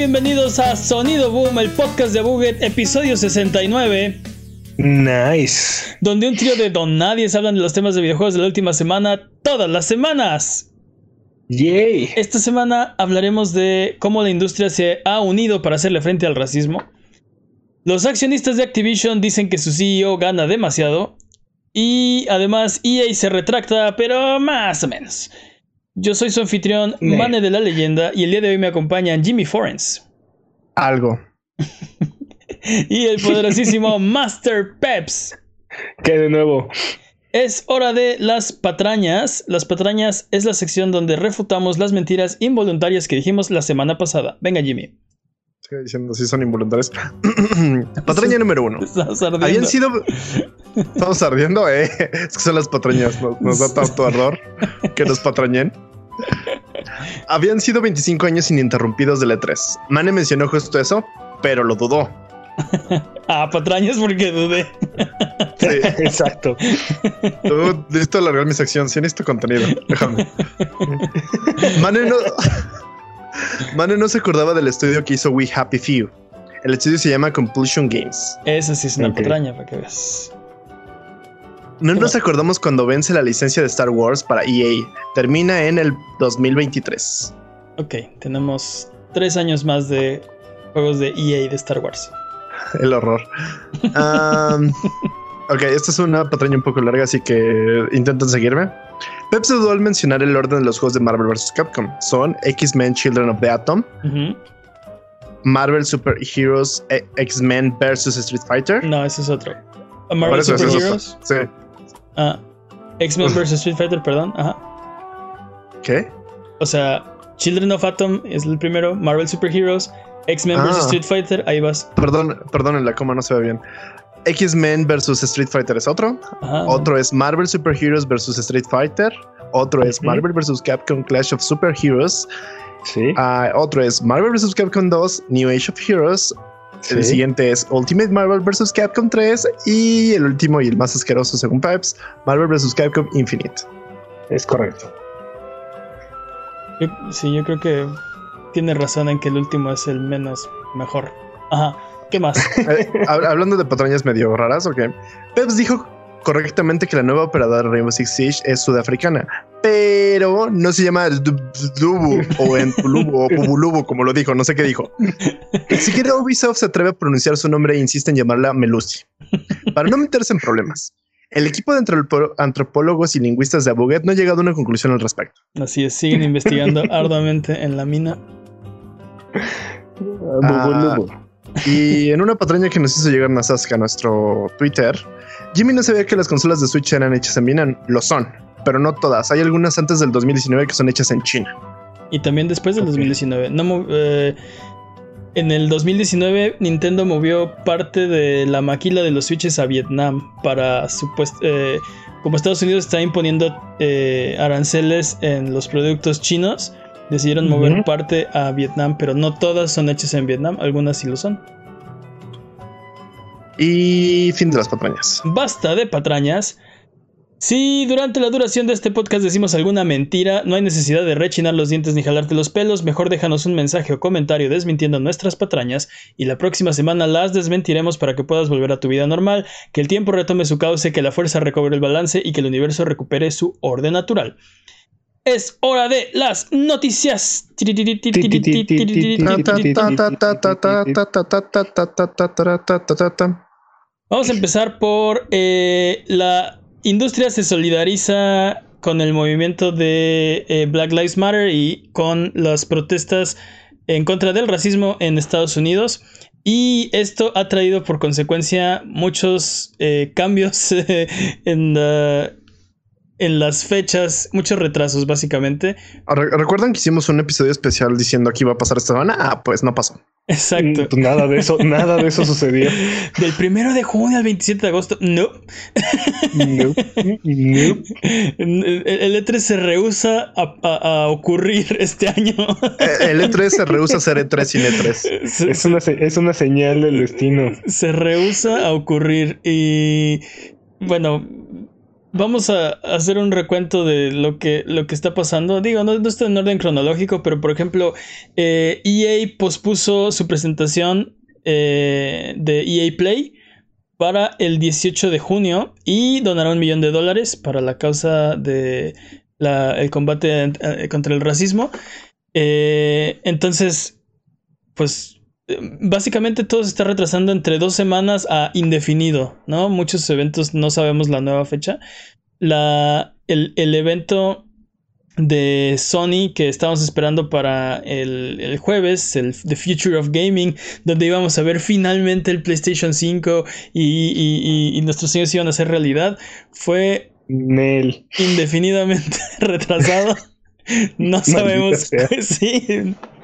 Bienvenidos a Sonido Boom, el podcast de Buget, episodio 69. Nice. Donde un trío de don nadie hablan de los temas de videojuegos de la última semana, todas las semanas. Yay. Esta semana hablaremos de cómo la industria se ha unido para hacerle frente al racismo. Los accionistas de Activision dicen que su CEO gana demasiado. Y además EA se retracta, pero más o menos. Yo soy su anfitrión, Ne. Mane de la Leyenda, y el día de hoy me acompañan Jimmy Forens Algo. y el poderosísimo Master Peps. ¿Qué de nuevo? Es hora de las patrañas. Las patrañas es la sección donde refutamos las mentiras involuntarias que dijimos la semana pasada. Venga, Jimmy. Diciendo si son involuntarios. Patraña número uno. Estás ardiendo. Habían sido. Estamos ardiendo, eh. Es que son las patrañas. Nos, nos da tanto ardor que nos patrañen. Habían sido 25 años ininterrumpidos de E3. Mane mencionó justo eso, pero lo dudó. Ah, patrañas porque dudé. Sí, exacto. Tú, Listo alargar mi sección. Si necesito contenido, déjame. Mane no. Mane no se acordaba del estudio que hizo We Happy Few. El estudio se llama Compulsion Games. Esa sí es una patraña, para que veas. No nos acordamos cuando vence la licencia de Star Wars para EA. Termina en el 2023. Ok, tenemos tres años más de juegos de EA de Star Wars. El horror. Ok, esta es una patraña un poco larga, así que intenten seguirme. Pep se dudó al mencionar el orden de los juegos de Marvel vs. Capcom. Son X-Men Children of the Atom. Marvel Super Heroes e- X-Men vs. Street Fighter. No, ese es otro. A Por Marvel Super es Heroes. Sí. Ah, X-Men vs. Street Fighter, perdón. Ajá. ¿Qué? O sea, Children of Atom es el primero. Marvel Super Heroes. X-Men Ah. vs. Street Fighter. Ahí vas. Perdón, perdón, la coma no se ve bien. X-Men vs. Street Fighter es otro. Ajá. Otro es Marvel Super Heroes vs. Street Fighter. Otro es. Marvel vs. Capcom Clash of Super Heroes. Sí. Ah, otro es Marvel vs. Capcom 2 New Age of Heroes. El siguiente es Ultimate Marvel vs. Capcom 3. Y el último y el más asqueroso según Peps, Marvel vs. Capcom Infinite. Es correcto. Yo- sí, yo creo que tiene razón en que el último es el menos mejor. Ajá. ¿Qué más? Eh, hab- hablando de patrañas medio raras, ok. Peps dijo correctamente que la nueva operadora de Rainbow Six Siege es sudafricana, pero no se llama Dubu o en Tulubu o Pubulubu, como lo dijo, no sé qué dijo. Ni siquiera Ubisoft se atreve a pronunciar su nombre e insiste en llamarla Melusi, para no meterse en problemas. El equipo de antropólogos y lingüistas de Abuget no ha llegado a una conclusión al respecto. Así es, siguen investigando arduamente en la mina. Ah, Y en una patraña que nos hizo llegar Nasaska a nuestro Twitter, Jimmy no sabía que las consolas de Switch eran hechas en Vietnam. Lo son, pero no todas. Hay algunas antes del 2019 que son hechas en China. Y también después del Ok. 2019. No, eh, en el 2019 Nintendo movió parte de la maquila de los Switches a Vietnam para eh, como Estados Unidos está imponiendo eh, aranceles en los productos chinos, decidieron mover parte a Vietnam, pero no todas son hechas en Vietnam, algunas sí lo son. Y fin de las patrañas. Basta de patrañas. Si durante la duración de este podcast decimos alguna mentira, no hay necesidad de rechinar los dientes ni jalarte los pelos, mejor déjanos un mensaje o comentario desmintiendo nuestras patrañas y la próxima semana las desmentiremos para que puedas volver a tu vida normal, que el tiempo retome su cauce, que la fuerza recobre el balance y que el universo recupere su orden natural. Es hora de las noticias. Vamos a empezar por eh, la industria se solidariza con el movimiento de eh, Black Lives Matter y con las protestas en contra del racismo en Estados Unidos. Y esto ha traído por consecuencia muchos eh, cambios en, la- en las fechas, muchos retrasos básicamente. Re- ¿Recuerdan que hicimos un episodio especial diciendo que iba a pasar esta semana? Ah, pues no pasó. Exacto. Pues nada de eso, nada de eso sucedió. Del primero de junio al 27 de agosto. No. No, no. El el E3 se rehúsa a, a- a ocurrir este año. El E3 se rehúsa a ser E3 sin E3. Se, Es una, se- es una señal del destino. se rehúsa a ocurrir. Y bueno, vamos a hacer un recuento de lo que, lo que está pasando. Digo, no, no está en orden cronológico, pero por ejemplo, eh, EA pospuso su presentación eh, de EA Play para el 18 de junio y donará un millón de dólares para la causa de el combate eh, contra el racismo. Entonces, pues básicamente todo se está retrasando entre dos semanas a indefinido, ¿no? Muchos eventos no sabemos la nueva fecha. La, el, evento de Sony que estábamos esperando para el, jueves, el The Future of Gaming, donde íbamos a ver finalmente el PlayStation 5 y, y nuestros sueños iban a ser realidad, fue indefinidamente retrasado. No sabemos. Sí.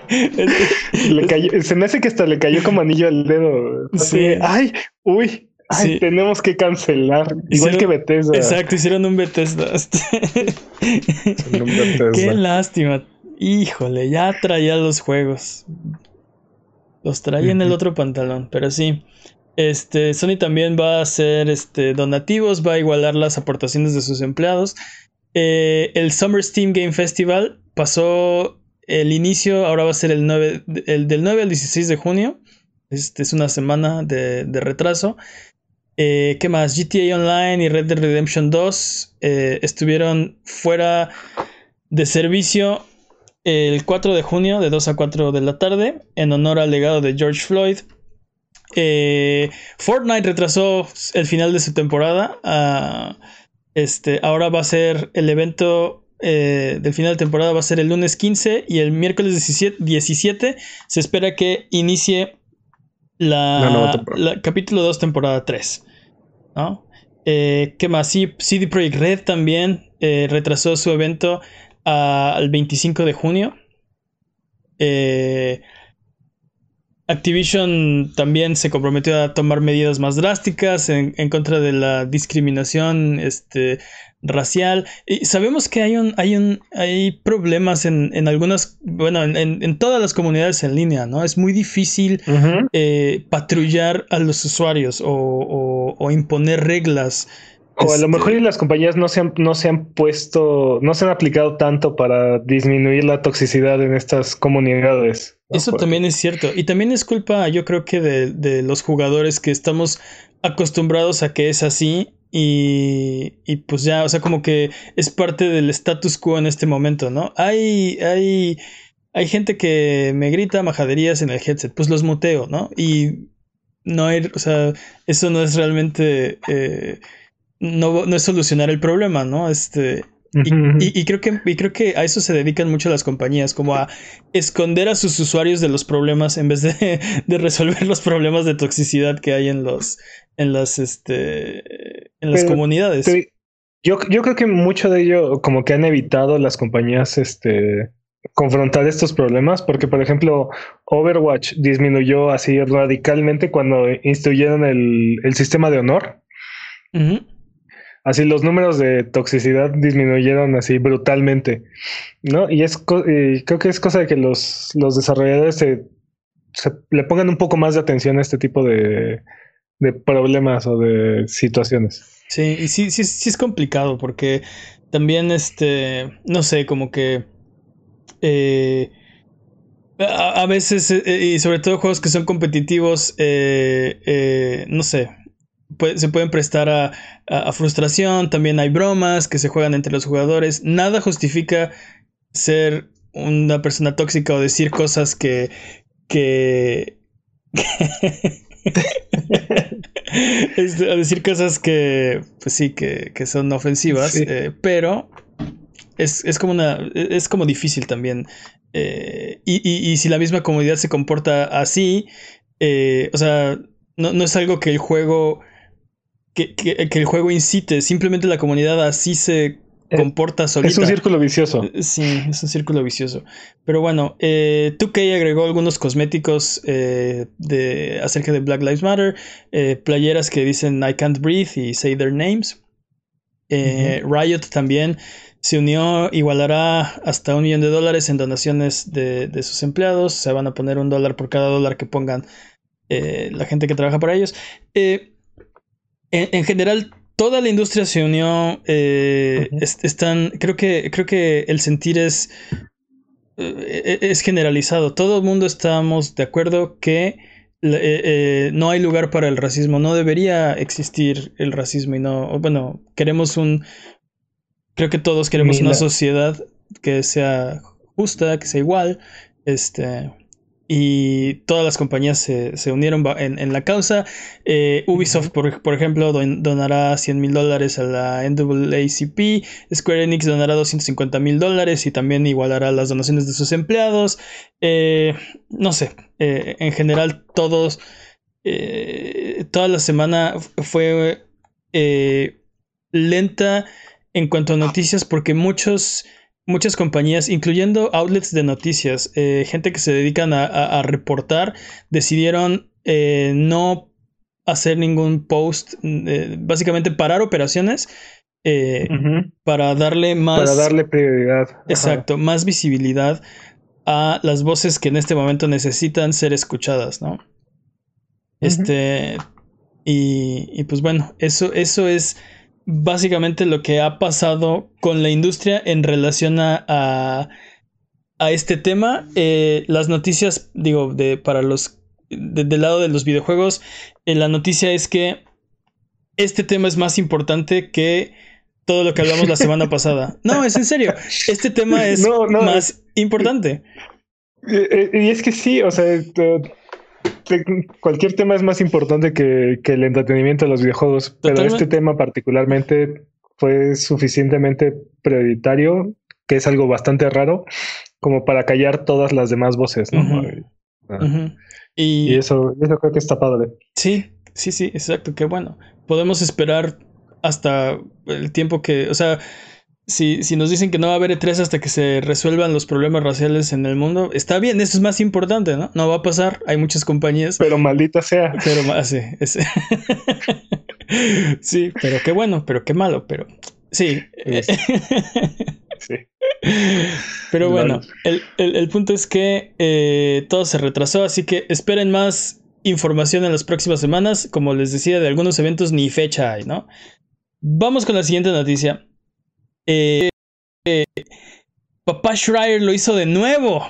se me hace que hasta le cayó como anillo al dedo. Sí. Ay, uy. Ay, tenemos que cancelar. Igual que Bethesda. Exacto, hicieron un Bethesda. un Bethesda. Qué lástima. Híjole, ya traía los juegos. Los traía en el otro pantalón, pero sí. Este, Sony también va a hacer este, donativos, va a igualar las aportaciones de sus empleados. Eh, el Summer Steam Game Festival pasó el inicio, ahora va a ser el, 9, el del 9 al 16 de junio. Este es una semana de, retraso. Eh, ¿Qué más? GTA Online y Red Dead Redemption 2 eh, estuvieron fuera de servicio el 4 de junio de 2 a 4 de la tarde en honor al legado de George Floyd. Eh, Fortnite retrasó el final de su temporada. Ah, este, ahora va a ser el evento eh, del final de temporada, va a ser el lunes 15 y el miércoles 17, se espera que inicie la, capítulo 2, temporada 3. Eh, ¿Qué más? Sí, CD Projekt Red también retrasó su evento al 25 de junio. Eh, Activision también se comprometió a tomar medidas más drásticas en, contra de la discriminación este, racial. Y sabemos que hay un, hay un, hay problemas en, algunas, bueno, en, todas las comunidades en línea, ¿no? Es muy difícil eh, patrullar a los usuarios o, imponer reglas. O a lo mejor este las compañías no se, han, no se han puesto, no se han aplicado tanto para disminuir la toxicidad en estas comunidades. Eso también es cierto. Y también es culpa, yo creo que de, los jugadores que estamos acostumbrados a que es así. Y, y, pues ya, o sea, como que es parte del status quo en este momento, ¿no? Hay, hay, hay gente que me grita majaderías en el headset, pues los muteo, ¿no? Y no hay, o sea, eso no es realmente, eh, no, no es solucionar el problema, ¿no? Este, y, creo que, creo que a eso se dedican mucho las compañías, como a esconder a sus usuarios de los problemas en vez de, resolver los problemas de toxicidad que hay en los en las este en las comunidades. yo, yo creo que mucho de ello como que han evitado las compañías este confrontar estos problemas, porque por ejemplo, Overwatch disminuyó así radicalmente cuando instituyeron el, el sistema de honor así los números de toxicidad disminuyeron así brutalmente, ¿no? Y es creo que es cosa de que los, los desarrolladores se, le pongan un poco más de atención a este tipo de, de problemas o de situaciones. Sí, y sí, sí, sí es complicado porque también, este, no sé, como que... Eh, a, veces, eh, y sobre todo juegos que son competitivos, eh, no sé, se pueden prestar a, frustración, también hay bromas que se juegan entre los jugadores. Nada justifica ser una persona tóxica o decir cosas que... que... Decir cosas que, pues sí, que, son ofensivas, eh, pero es, como una, es como difícil también. Eh, y, si la misma comunidad se comporta así, eh, o sea, no, no, es algo que el juego que, el juego incite, simplemente la comunidad así se eh, comporta solita. Es un círculo vicioso. Eh, sí, es un círculo vicioso. Pero bueno, eh, 2K agregó algunos cosméticos eh, de, acerca de Black Lives Matter, playeras que dicen I can't breathe y say their names. Riot también se unió, igualará hasta un millón de dólares en donaciones de, de, sus empleados. Se van a poner un dólar por cada dólar que pongan la gente que trabaja para ellos. Eh, en, general, toda la industria se unió. eh, están. Creo que. Creo que el sentir es. eh, es generalizado. Todo el mundo estamos de acuerdo que eh, eh, no hay lugar para el racismo. No debería existir el racismo. Y no. Bueno, queremos un. Creo que todos queremos una sociedad que sea justa, que sea igual. Este. Y todas las compañías se, se unieron en, en la causa. Eh, Ubisoft, por, por ejemplo, don- donará 100 mil dólares a la NAACP. Square Enix donará 250 mil dólares y también igualará las donaciones de sus empleados. Eh, no sé, eh, en general todos, toda la semana fue eh, lenta en cuanto a noticias porque muchos muchas compañías, incluyendo outlets de noticias, eh, gente que se dedican a, a- a reportar, decidieron eh, no hacer ningún post, eh, básicamente parar operaciones eh, para darle más... Para darle prioridad. Ajá. Exacto, más visibilidad a las voces que en este momento necesitan ser escuchadas, ¿no? Este. Y, y pues bueno, eso, eso es básicamente lo que ha pasado con la industria en relación a, a, a este tema. Eh, las noticias, digo, de, para los. de- del lado de los videojuegos, eh, la noticia es que este tema es más importante que todo lo que hablamos la semana pasada. No, es en serio. Este tema es No, no, más importante. Eh, eh, Y es que sí, o sea, te- cualquier tema es más importante que, que el entretenimiento de los videojuegos, pero este tema particularmente fue suficientemente prioritario, que es algo bastante raro, como para callar todas las demás voces, ¿no? Y, Y eso, eso creo que está padre. sí, sí, sí, exacto, qué bueno. Podemos esperar hasta el tiempo que, o sea, si, si nos dicen que no va a haber E3 hasta que se resuelvan los problemas raciales en el mundo, está bien, eso es más importante, ¿no? No va a pasar, hay muchas compañías, Pero maldita sea. pero más, sí, es- sí, pero qué bueno, pero qué malo, pero sí. Es- Sí. Pero bueno, el, el- el punto es que eh, todo se retrasó, así que esperen más información en las próximas semanas. Como les decía, de algunos eventos ni fecha hay, ¿no? Vamos con la siguiente noticia. Eh, eh, Papá Schreier lo hizo de nuevo.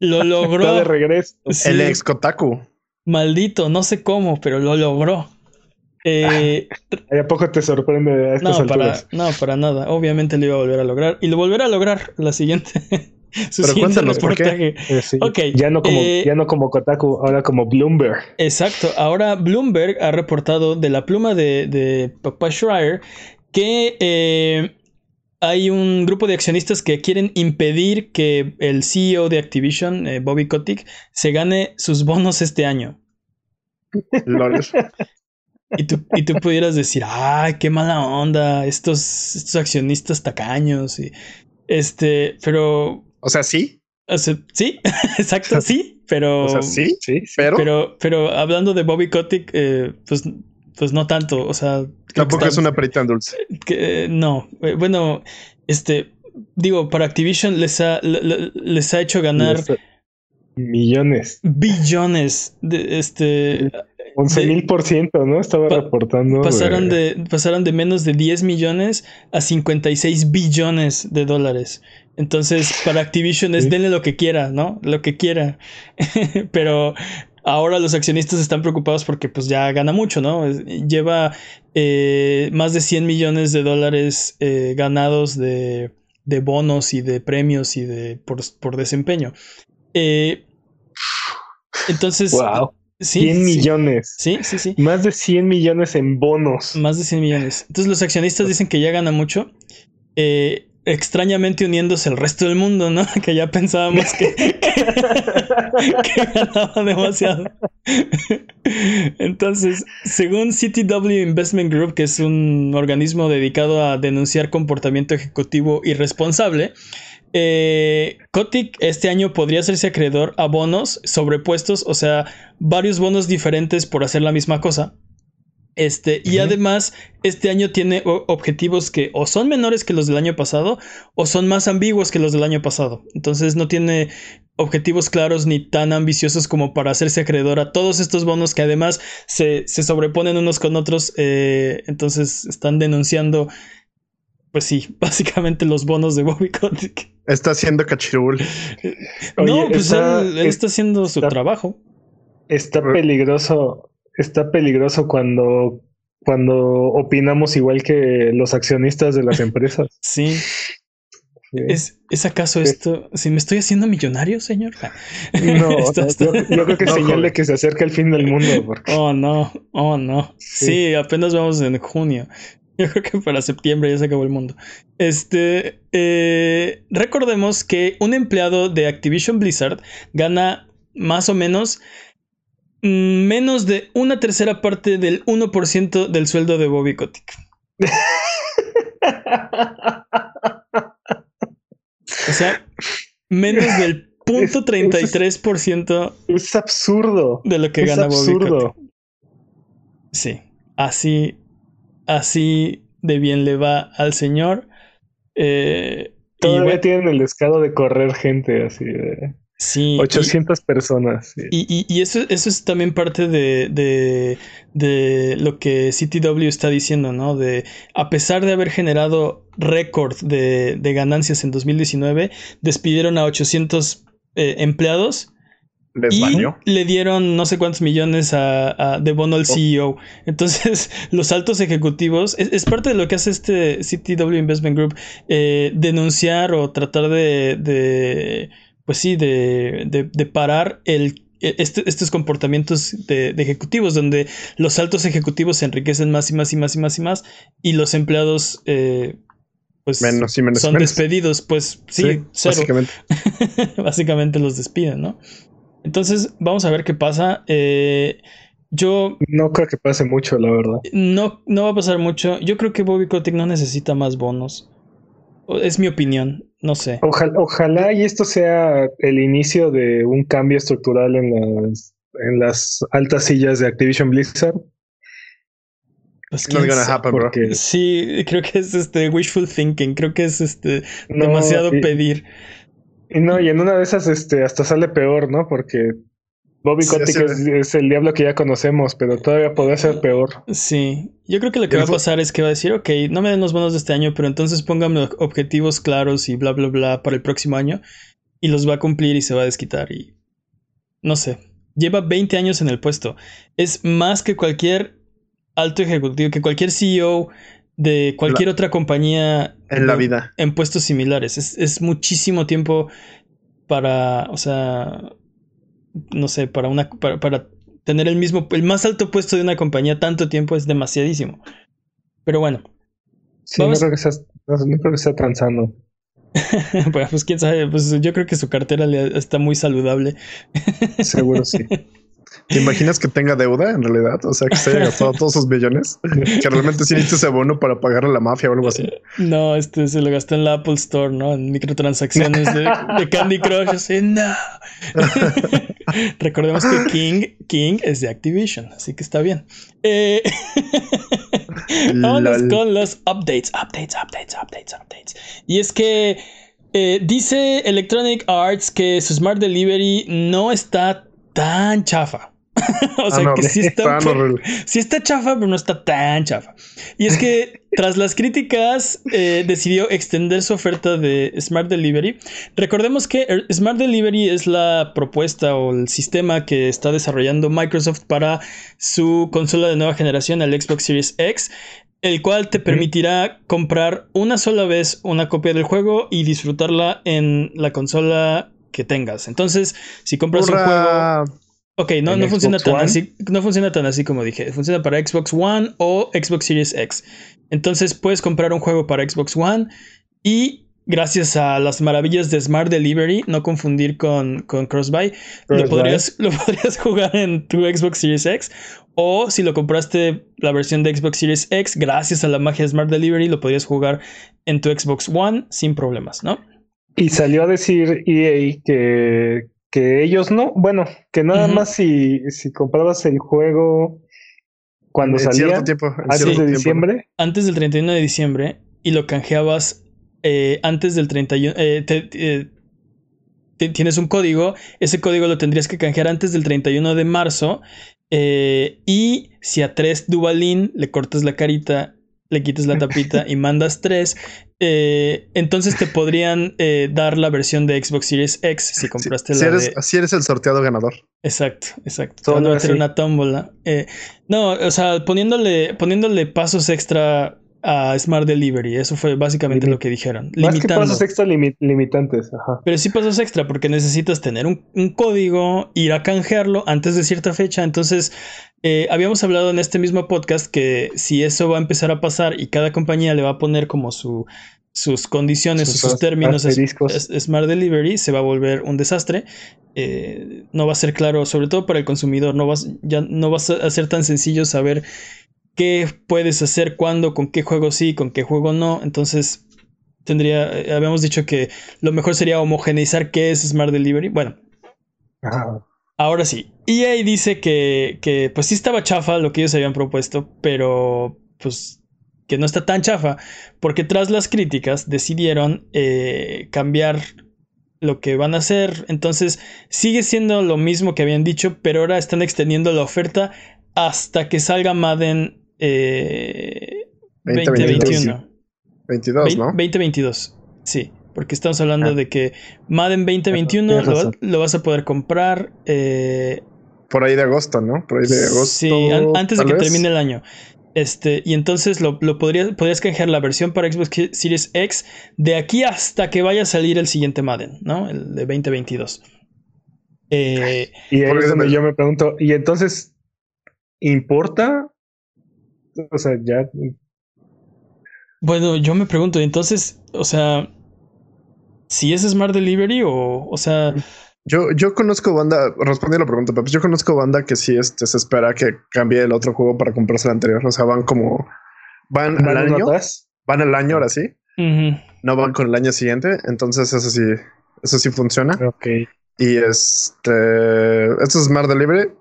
Lo Está de logró. regreso. Sí, El ex Kotaku. Maldito, no sé cómo, pero lo logró. Eh, ¿Y ¿A poco te sorprende a estas no, para, no, para nada. Obviamente lo iba a volver a lograr. Y lo volverá a lograr la siguiente. su Pero siguiente cuéntanos, ¿por qué? Eh, sí. Ok, Ya no como, eh, ya no como Kotaku, ahora como Bloomberg. Exacto. Ahora Bloomberg ha reportado de la pluma de, de Papa Schreier que eh, hay un grupo de accionistas que quieren impedir que el CEO de Activision, eh, Bobby Kotick, se gane sus bonos este año. Y tú, y tú pudieras decir, ay, qué mala onda, estos, estos accionistas tacaños. Y, este, pero, O sea, sí. o sea, sí, exacto, sí, pero, O sea, sí. Sí, sí. Pero, pero, pero hablando de Bobby Kotick, eh, pues, pues no tanto, o sea, tampoco está- es una perita en dulce. que, no, Eh, bueno, este, digo, para Activision les ha, le- le- les ha hecho ganar Les- Millones. billones de, este, 11 mil por ciento, ¿no? Estaba Pa- reportando. pasaron de- de, pasaron de menos de 10 millones a 56 billones de dólares. Entonces, para Activision es Sí. denle lo que quiera, ¿no? Lo que quiera. Pero ahora los accionistas están preocupados porque pues ya gana mucho, ¿no? Lleva eh, más de 100 millones de dólares eh, ganados de, de bonos y de premios y de por, por desempeño. Eh, entonces, Wow. sí, 100 sí, millones. Sí, sí, sí. Más de 100 millones en bonos. Más de 100 millones. Entonces los accionistas dicen que ya gana mucho. eh, extrañamente uniéndose al resto del mundo, ¿no? Que ya pensábamos que, que, que ganaba demasiado. Entonces, según CTW Investment Group, que es un organismo dedicado a denunciar comportamiento ejecutivo irresponsable, eh, Kotick este año podría hacerse acreedor a bonos sobrepuestos, o sea, varios bonos diferentes por hacer la misma cosa. Este, y además, este año tiene objetivos que o son menores que los del año pasado o son más ambiguos que los del año pasado. Entonces no tiene objetivos claros ni tan ambiciosos como para hacerse acreedor a todos estos bonos que además se, se sobreponen unos con otros. eh, entonces están denunciando, pues sí, básicamente los bonos de Bobby Kotick. Está haciendo cachirul. no, Oye, pues está- él, él está haciendo su está- trabajo. Está peligroso, está peligroso cuando, cuando opinamos igual que los accionistas de las empresas. Sí. Sí. ¿Es, ¿Es acaso Sí. esto? ¿Si me estoy haciendo millonario, señor? No, Está- no, está- Yo, yo creo que es No, señal joven. de que se acerca el fin del mundo. Porque... Oh, no, oh, no. Sí. Sí. apenas vamos en junio. Yo creo que para septiembre ya se acabó el mundo. Este, eh, recordemos que un empleado de Activision Blizzard gana más o menos menos de una tercera parte del 1% del sueldo de Bobby Kotick. O sea, menos del punto 33% Es absurdo. de lo que es gana Bobby absurdo. Kotick. Sí, así, así de bien le va al señor. Eh, y Todavía bueno, tienen el descaro de correr gente así de sí, y- 800 personas. sí. Y, y- y eso, eso es también parte de, de, de lo que CTW está diciendo, ¿no? De a pesar de haber generado récord de, de ganancias en 2019, despidieron a 800 eh, empleados Les y le dieron no sé cuántos millones a, a- de bono al CEO. Entonces, los altos ejecutivos, es, es parte de lo que hace este CTW Investment Group, eh, denunciar o tratar de pues sí, de, de- de parar el, este- estos comportamientos de, de ejecutivos, donde los altos ejecutivos se enriquecen más y más y más y más y más, y los empleados, eh, pues, Menos y menos. son menos. despedidos, pues sí, cero básicamente. básicamente los despiden, ¿no? Entonces, vamos a ver qué pasa. Eh, yo No creo que pase mucho, la verdad. no, no va a pasar mucho. Yo creo que Bobby Kotick no necesita más bonos. Es mi opinión, no sé. Ojalá, ojalá y esto sea el inicio de un cambio estructural en las, en las altas sillas de Activision Blizzard. Pues, Not gonna happen, bro. Porque Sí, creo que es este wishful thinking. Creo que es este no, demasiado y- pedir. Y no, y en una de esas este, hasta sale peor, ¿no? Porque Bobby Sí, Kotick es, es el diablo que ya conocemos, pero todavía podría ser peor. Sí, yo creo que lo que va a pasar es que va a decir, ok, no me den los bonos de este año, pero entonces pónganme objetivos claros y bla, bla, bla para el próximo año. Y los va a cumplir y se va a desquitar. Y no sé, lleva 20 años en el puesto. Es más que cualquier alto ejecutivo, que cualquier CEO de cualquier otra compañía En la vida. en puestos similares. Es, es muchísimo tiempo para, o sea, no sé, para una, para, para tener el mismo, el más alto puesto de una compañía tanto tiempo es demasiadísimo. Pero bueno, Sí, no creo que sea, no, no creo que sea tan sano. bueno, pues quién sabe, pues yo creo que su cartera le- está muy saludable. Seguro sí. ¿Te imaginas que tenga deuda en realidad? O sea, que se haya gastado todos sus billones. Que realmente sí necesita ese bono para pagarle a la mafia o algo así. No, este se lo gastó en la Apple Store, ¿no? En microtransacciones de, de Candy Crush. Así, no. Recordemos que King, King es de Activision, así que está bien. Eh, Vámonos con los updates, updates, updates, updates, updates. Y es que eh, dice Electronic Arts que su Smart Delivery no está tan chafa. o sea, Ah, no, que sí está, horrible. sí está chafa, pero no está tan chafa. Y es que tras las críticas eh, decidió extender su oferta de Smart Delivery. Recordemos que el Smart Delivery es la propuesta o el sistema que está desarrollando Microsoft para su consola de nueva generación, el Xbox Series X, el cual te permitirá comprar una sola vez una copia del juego y disfrutarla en la consola que tengas. Entonces, si compras un juego... Ok, no, ¿En no funciona tan así. No funciona tan así como dije. Funciona para Xbox One o Xbox Series X. Entonces puedes comprar un juego para Xbox One y gracias a las maravillas de Smart Delivery, no confundir con, con Crossbuy, lo podrías, lo podrías jugar en tu Xbox Series X. O si lo compraste la versión de Xbox Series X, gracias a la magia de Smart Delivery, lo podrías jugar en tu Xbox One sin problemas, ¿no? Y salió a decir EA que, que ellos no, bueno, que nada más si, si comprabas el juego cuando En salía tiempo. antes de tiempo, diciembre, antes del 31 de diciembre y lo canjeabas eh, antes del 31. eh, te- eh, tienes un código, ese código lo tendrías que canjear antes del 31 de marzo. Eh, y si a 3 Duvalin le cortas la carita, le quitas la tapita y mandas 3, eh, entonces te podrían eh, dar la versión de Xbox Series X si compraste la. Si eres, eres el sorteado ganador. Exacto, exacto. Todo a una tómbola. no, o sea, poniéndole, poniéndole pasos extra a Smart Delivery. Eso fue básicamente lo que dijeron. Más limitando. que pasos extra limitantes. Ajá. Pero sí pasos extra porque necesitas tener un, código, ir a canjearlo antes de cierta fecha. Entonces, eh, habíamos hablado en este mismo podcast que si eso va a empezar a pasar y cada compañía le va a poner como su, sus condiciones sus, sus términos Smart Delivery, se va a volver un desastre. Eh, no va a ser claro, sobre todo para el consumidor, no vas, ya no va a ser tan sencillo saber qué puedes hacer, cuándo, con qué juego sí, con qué juego no. Entonces, tendría, eh, habíamos dicho que lo mejor sería homogeneizar qué es Smart Delivery. Bueno. Ahora sí, EA dice que, que pues sí estaba chafa lo que ellos habían propuesto, pero pues que no está tan chafa, porque tras las críticas decidieron eh, cambiar lo que van a hacer. Entonces sigue siendo lo mismo que habían dicho, pero ahora están extendiendo la oferta hasta que salga Madden 2021. 22, ¿no? 2022, sí. Porque estamos hablando ah. de que Madden 2021 lo, vas a poder comprar. Eh, por ahí de agosto, ¿no? Por ahí de agosto. Sí, antes de que termine el año. Este, y entonces lo, podrías, podrías canjear la versión para Xbox Series X de aquí hasta que vaya a salir el siguiente Madden, ¿no? El de 2022. Eh, y ahí es donde yo me pregunto, ¿y entonces importa o sea, ya. Bueno, yo me pregunto, entonces, o sea, si es Smart Delivery o, o sea. Yo, yo conozco banda, respondí a la pregunta, pero yo conozco banda que sí este, se espera que cambie el otro juego para comprarse el anterior. O sea, van como. Van, al año. Van al año ahora sí. No van con el año siguiente. Entonces, eso sí, eso sí funciona. Ok. Y este. Esto es Smart Delivery.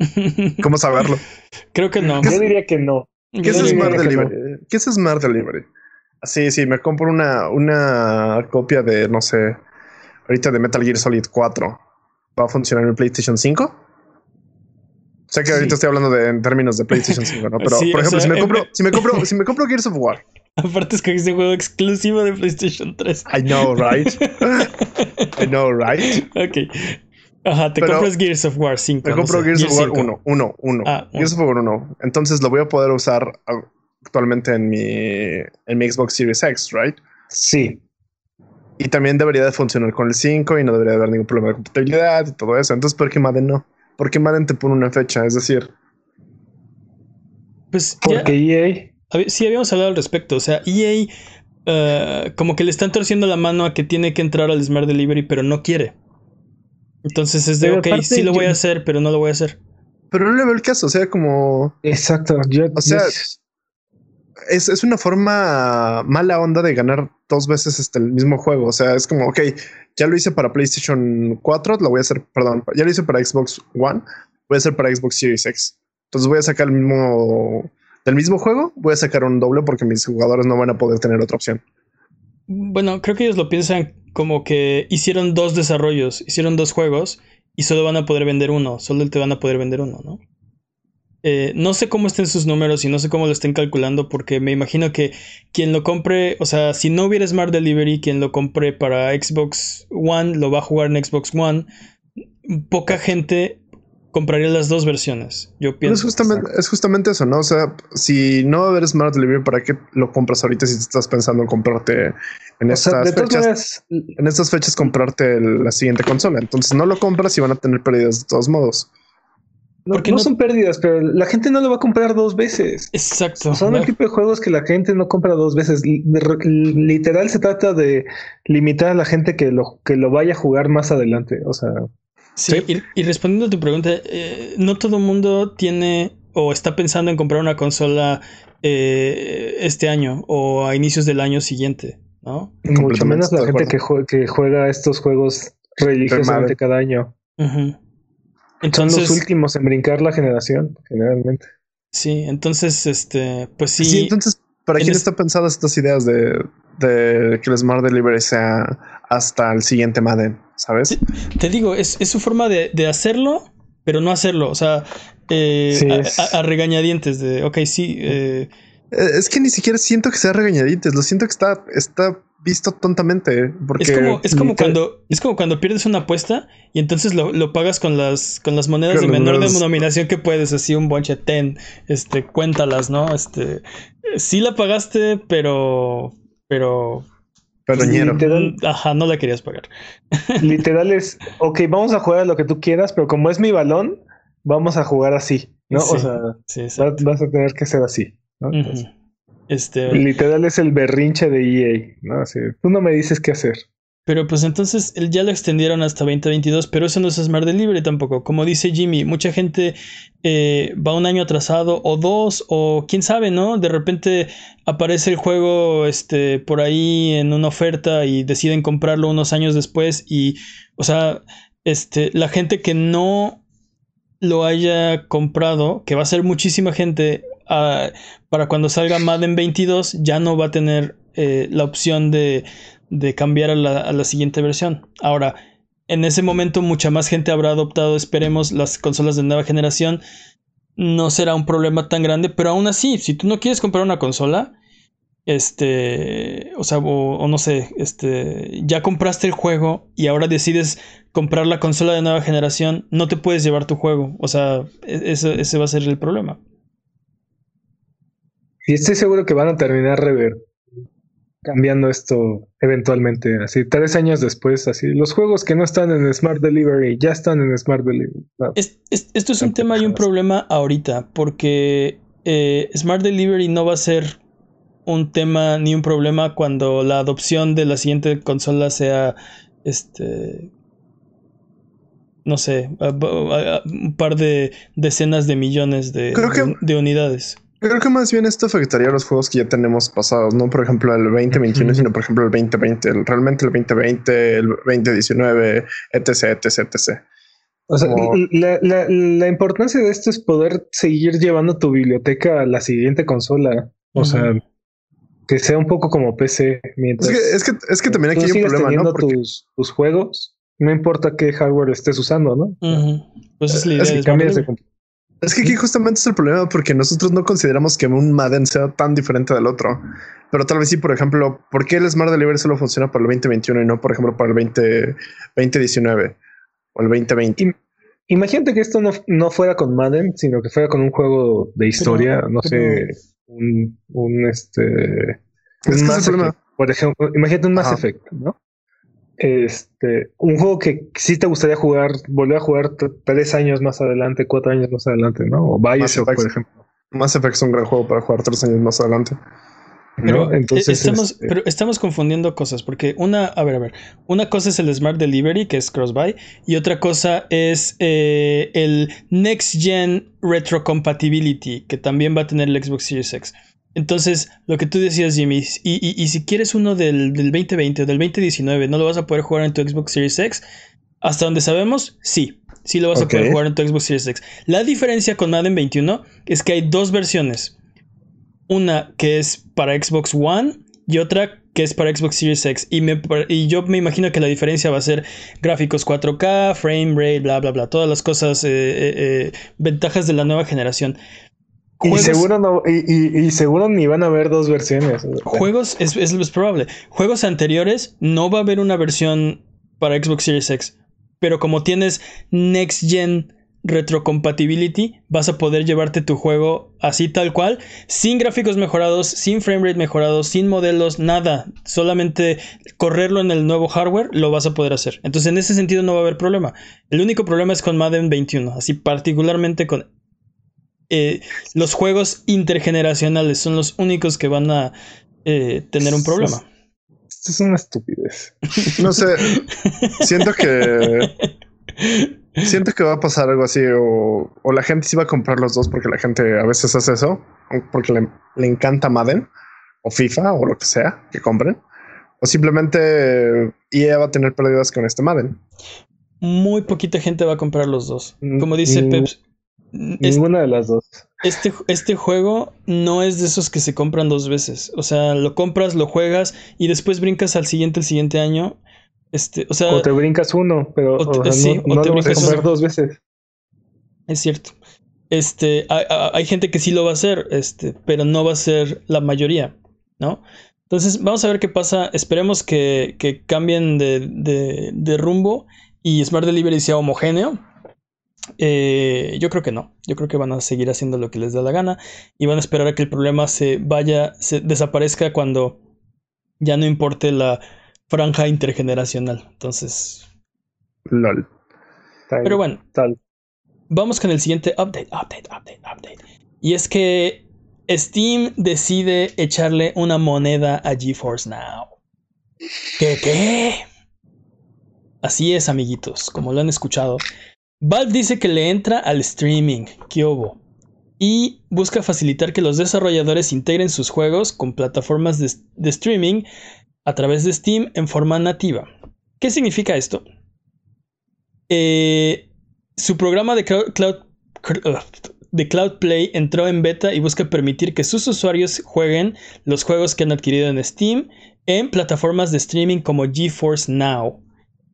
¿Cómo saberlo? Creo que no. Yo diría que no. ¿Qué es Smart Delivery? ¿Qué es Smart Delivery? Sí, sí, me compro una, una copia de, no sé, ahorita de Metal Gear Solid 4. ¿Va a funcionar en PlayStation 5? Sé que ahorita estoy hablando de, en términos de PlayStation 5, ¿no? Pero, por ejemplo, si, me compro, si, me compro, si me compro Gears of War. Aparte es que es un juego exclusivo de PlayStation 3. I know, right? I know, right? Ok. Ajá, te compras Gears of War 5. Me compro Gears, of War 1, 1, 1. Gears of War 1. Entonces lo voy a poder usar actualmente en mi, en mi Xbox Series X, ¿right? Sí. Y también debería de funcionar con el 5 y no debería haber ningún problema de compatibilidad y todo eso. Entonces, ¿por qué Madden no? ¿Por qué Madden te pone una fecha? Es decir... Pues... Porque EA... Sí, habíamos hablado al respecto. O sea, EA... Uh, como que le están torciendo la mano a que tiene que entrar al Smart Delivery, pero no quiere. Entonces es de, ok, sí lo voy a hacer, pero no lo voy a hacer. Pero no le veo el caso, o sea, como... Exacto, o sea, es, es, una forma mala onda de ganar dos veces este, el mismo juego, o sea, es como, ok, ya lo hice para PlayStation 4, lo voy a hacer, perdón, ya lo hice para Xbox One, voy a hacer para Xbox Series X. Entonces voy a sacar el mismo... Del mismo juego, voy a sacar un doble porque mis jugadores no van a poder tener otra opción. Bueno, creo que ellos lo piensan como que hicieron dos desarrollos, hicieron dos juegos y solo van a poder vender uno, solo te van a poder vender uno, ¿no? Eh, no sé cómo estén sus números y no sé cómo lo estén calculando porque me imagino que quien lo compre, o sea, si no hubiera Smart Delivery, quien lo compre para Xbox One lo va a jugar en Xbox One. Poca gente compraría las dos versiones. Yo pienso. Es justamente, es justamente eso, ¿no? O sea, si no va a haber Smart Delivery, ¿para qué lo compras ahorita si estás pensando en comprarte en estas fechas? En estas fechas comprarte la siguiente consola. Entonces no lo compras y van a tener pérdidas de todos modos. No, Porque no, son pérdidas, pero la gente no lo va a comprar dos veces. Exacto. Son el tipo de juegos que la gente no compra dos veces. Literal se trata de limitar a la gente que lo, que lo vaya a jugar más adelante. O sea. Sí, Y, respondiendo a tu pregunta, eh, no todo el mundo tiene o está pensando en comprar una consola eh, este año o a inicios del año siguiente, ¿no? Mucho menos la gente que, que, juega estos juegos religiosamente cada año. Entonces, Son los últimos en brincar la generación, generalmente. Sí, entonces, este, pues sí. Sí, entonces, ¿para quién está pensadas estas ideas de, de que el Smart Delivery sea hasta el siguiente Madden, ¿sabes? Te digo, es, es su forma de, de, hacerlo, pero no hacerlo. O sea, eh, sí, a, a, a, regañadientes de, ok, sí. Eh. Es que ni siquiera siento que sea regañadientes, lo siento que está, está visto tontamente. Porque es como, es como cuando es como cuando pierdes una apuesta y entonces lo, lo pagas con las con las monedas con de menor los... denominación que puedes, así un bonche ten, este, cuéntalas, ¿no? Este, sí la pagaste, pero pero pero literal, ajá, no la querías pagar. literal es, ok, vamos a jugar a lo que tú quieras, pero como es mi balón, vamos a jugar así, ¿no? Sí, o sea, sí, vas, vas, a tener que ser así, ¿no? Uh -huh. Este... Literal es el berrinche de EA, ¿no? Así, tú no me dices qué hacer. Pero pues entonces ya lo extendieron hasta 2022, pero eso no es Smart Delivery tampoco. Como dice Jimmy, mucha gente eh, va un año atrasado o dos o quién sabe, ¿no? De repente aparece el juego este, por ahí en una oferta y deciden comprarlo unos años después y, o sea, este, la gente que no lo haya comprado, que va a ser muchísima gente, uh, para cuando salga Madden 22 ya no va a tener eh, la opción de, de cambiar a la, a la, siguiente versión. Ahora, en ese momento mucha más gente habrá adoptado, esperemos, las consolas de nueva generación. No será un problema tan grande, pero aún así, si tú no quieres comprar una consola, este, o sea, o, no sé, este, ya compraste el juego y ahora decides comprar la consola de nueva generación, no te puedes llevar tu juego, o sea, e, ese, ese va a ser el problema. Y estoy seguro que van a terminar rever cambiando esto eventualmente, así tres años después, así los juegos que no están en Smart Delivery ya están en Smart Delivery. No. Es, es, esto es un tema y un problema ahorita, porque eh, Smart Delivery no va a ser un tema ni un problema cuando la adopción de la siguiente consola sea este no sé un par de decenas de millones de, de, de unidades Creo que más bien esto afectaría a los juegos que ya tenemos pasados, no por ejemplo el 2021, uh -huh. sino por ejemplo el 2020, el, realmente el 2020, el 2019, etc, etc, etc. O sea, Como... la, la, la, importancia de esto es poder seguir llevando tu biblioteca a la siguiente consola. O uh -huh. sea, que sea un poco como PC. Mientras es, que, es, que, es que también aquí hay un problema, ¿no? Porque... Tus, tus, juegos, no importa qué hardware estés usando, ¿no? Uh -huh. Pues es la idea. Es que cambias de es que aquí justamente es el problema porque nosotros no consideramos que un Madden sea tan diferente del otro. Pero tal vez sí, por ejemplo, ¿por qué el Smart Delivery solo funciona para el 2021 y no, por ejemplo, para el 20, 2019 o el 2020? Imagínate que esto no, no fuera con Madden, sino que fuera con un juego de historia, pero, no pero... sé, un, un este... Es un que es el problema. Por ejemplo, imagínate un Mass Ajá. Effect, ¿no? Este, un juego que sí te gustaría jugar, volver a jugar tres años más adelante, cuatro años más adelante, ¿no? O Bioshock, por ejemplo. Mass Effect es un gran juego para jugar tres años más adelante. Pero, ¿no? Entonces, estamos, este... pero estamos confundiendo cosas, porque una, a ver, a ver, una cosa es el Smart Delivery, que es cross-buy, y otra cosa es eh, el Next Gen Retrocompatibility, que también va a tener el Xbox Series X. Entonces, lo que tú decías, Jimmy, y, y, y, si quieres uno del, del 2020 o del 2019, ¿no lo vas a poder jugar en tu Xbox Series X? Hasta donde sabemos, sí. Sí lo vas okay. a poder jugar en tu Xbox Series X. La diferencia con Madden 21 es que hay dos versiones. Una que es para Xbox One y otra que es para Xbox Series X. Y, me, y yo me imagino que la diferencia va a ser gráficos 4K, frame rate, bla, bla, bla. Todas las cosas, eh, eh, eh, ventajas de la nueva generación. Juegos, y seguro no, y, y, y, seguro ni van a haber dos versiones. Juegos, es, es, es, probable. Juegos anteriores no va a haber una versión para Xbox Series X. Pero como tienes Next Gen Retrocompatibility, vas a poder llevarte tu juego así tal cual, sin gráficos mejorados, sin framerate mejorados, sin modelos, nada. Solamente correrlo en el nuevo hardware lo vas a poder hacer. Entonces, en ese sentido no va a haber problema. El único problema es con Madden 21, así particularmente con eh, los juegos intergeneracionales son los únicos que van a eh, tener un problema. Esto es una estupidez. No sé. siento que. Siento que va a pasar algo así. O, o, la gente sí va a comprar los dos porque la gente a veces hace eso. Porque le, le encanta Madden o FIFA o lo que sea que compren. O simplemente EA va a tener pérdidas con este Madden. Muy poquita gente va a comprar los dos. Como dice mm. Peps, Ninguna de las dos. Este, este juego no es de esos que se compran dos veces. O sea, lo compras, lo juegas y después brincas al siguiente, el siguiente año. Este, o sea, O te brincas uno, pero o te- o sea, sí, no, o no te lo vas a comprar uno. dos veces. es cierto. Este, hay, hay gente que sí lo va a hacer, este, pero no va a ser la mayoría, ¿no? Entonces, vamos a ver qué pasa. Esperemos que, que cambien de, de- de rumbo y Smart Delivery sea homogéneo. Eh, yo creo que no. Yo creo que van a seguir haciendo lo que les da la gana y van a esperar a que el problema se vaya, se desaparezca cuando ya no importe la franja intergeneracional. Entonces, LOL. Tal, pero bueno. tal. Vamos con el siguiente update, update, update, update. Y es que Steam decide echarle una moneda a GeForce Now. ¿Qué qué? Así es, amiguitos, como lo han escuchado. Valve dice que le entra al streaming, ¿qué hubo? Y busca facilitar que los desarrolladores integren sus juegos con plataformas de, streaming a través de Steam en forma nativa. ¿Qué significa esto? Eh, su programa de Cloud Play entró en beta y busca permitir que sus usuarios jueguen los juegos que han adquirido en Steam en plataformas de streaming como GeForce Now.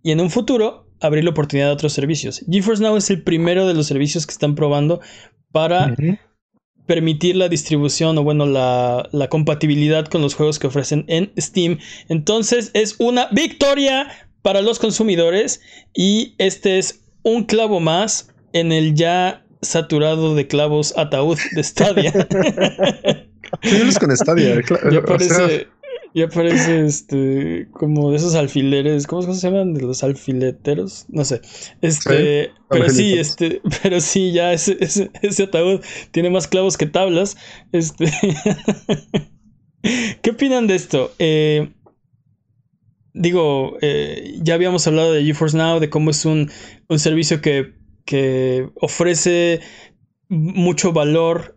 Y en un futuro abrir la oportunidad a otros servicios. GeForce Now es el primero de los servicios que están probando para permitir la distribución o bueno, la, la compatibilidad con los juegos que ofrecen en Steam. Entonces es una victoria para los consumidores y este es un clavo más en el ya saturado de clavos ataúd de Stadia. ¿Qué vienes con Stadia? Ya parece, ya parece este como de esos alfileres, ¿cómo se llaman? De los alfileteros, no sé. Este, pero sí, este, pero sí, ya ese, ese, ese ataúd tiene más clavos que tablas. Este. ¿Qué opinan de esto? Eh, digo, eh, ya habíamos hablado de GeForce Now, de cómo es un, un servicio que, que ofrece mucho valor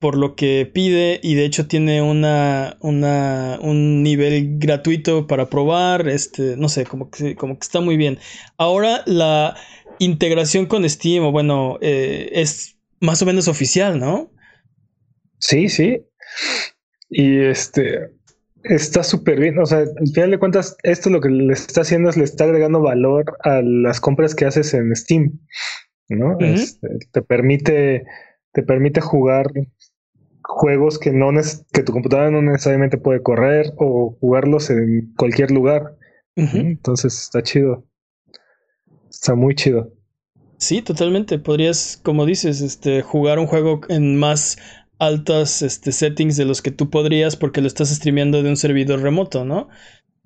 por lo que pide y de hecho tiene una, una un nivel gratuito para probar, este, no sé, como que, como que está muy bien. Ahora la integración con Steam, bueno, eh, es más o menos oficial, ¿no? Sí, sí. Y este está súper bien. O sea, al final de cuentas, esto lo que le está haciendo es le está agregando valor a las compras que haces en Steam. ¿No? Este, te permite, te permite jugar juegos que no que tu computadora no necesariamente puede correr o jugarlos en cualquier lugar. Ujú. Entonces está chido. Está muy chido. Sí, totalmente. Podrías, como dices, este, jugar un juego en más altas este, settings de los que tú podrías porque lo estás streameando de un servidor remoto, ¿no?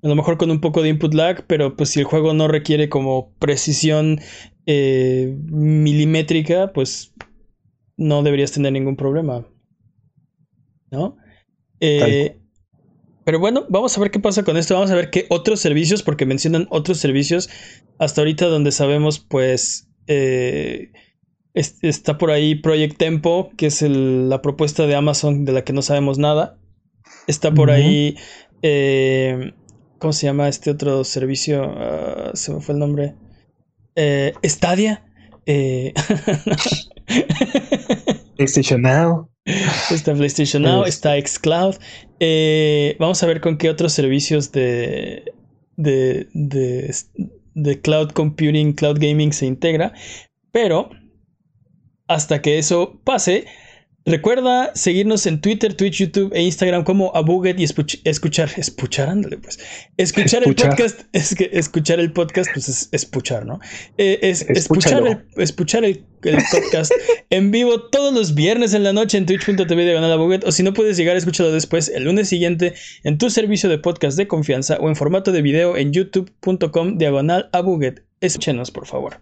A lo mejor con un poco de input lag, pero pues si el juego no requiere como precisión eh, milimétrica, pues no deberías tener ningún problema. ¿No? Eh, pero bueno, vamos a ver qué pasa con esto. Vamos a ver qué otros servicios, porque mencionan otros servicios hasta ahorita donde sabemos, pues, eh, es- está por ahí Project Tempo, que es el- la propuesta de Amazon de la que no sabemos nada. Está por ahí, eh, ¿cómo se llama este otro servicio? Ah, se me fue el nombre. Eh, Stadia. Eh, PlayStation Now. Está PlayStation Now, Es- está Xcloud. Eh, vamos a ver con qué otros servicios de, de, de, de cloud computing, cloud gaming se integra. Pero hasta que eso pase, recuerda seguirnos en Twitter, Twitch, YouTube e Instagram como Abuget y escuchar, escuchar, ándale pues. Escuchar el podcast, es que escuchar el podcast, pues es escuchar, ¿no? Eh, es escuchar Escúchalo. el, escuchar el, el podcast en vivo todos los viernes en la noche en twitch.tv diagonal Abuget, o si no puedes llegar, escúchalo después el lunes siguiente en tu servicio de podcast de confianza o en formato de video en youtube.com diagonal Abuget. Escúchenos, por favor.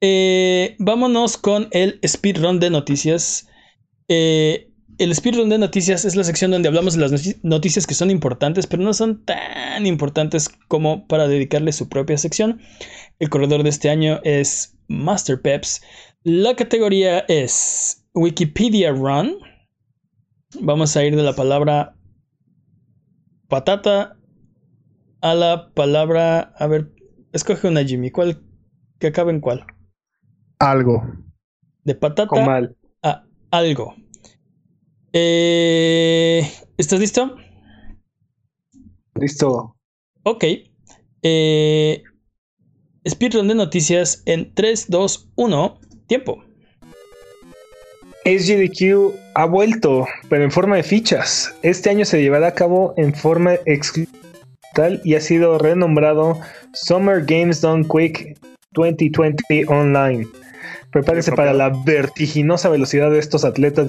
Eh, vámonos con el speedrun de noticias. Eh, el speedrun de noticias es la sección donde hablamos de las noticias que son importantes, pero no son tan importantes como para dedicarle su propia sección. El corredor de este año es Master Peps. La categoría es Wikipedia Run. Vamos a ir de la palabra patata a la palabra. A ver, escoge una, Jimmy. ¿Cuál? Que acabe en cuál? Algo. De patata Comal. Algo. Eh, ¿Estás listo? Listo. Ok. Eh, speedrun de noticias en 3, 2, 1. Tiempo. SGDQ ha vuelto, pero en forma de fichas. Este año se llevará a cabo en forma exclusiva y ha sido renombrado Summer Games Done Quick 2020 Online. Prepárese para la vertiginosa velocidad de estos atletas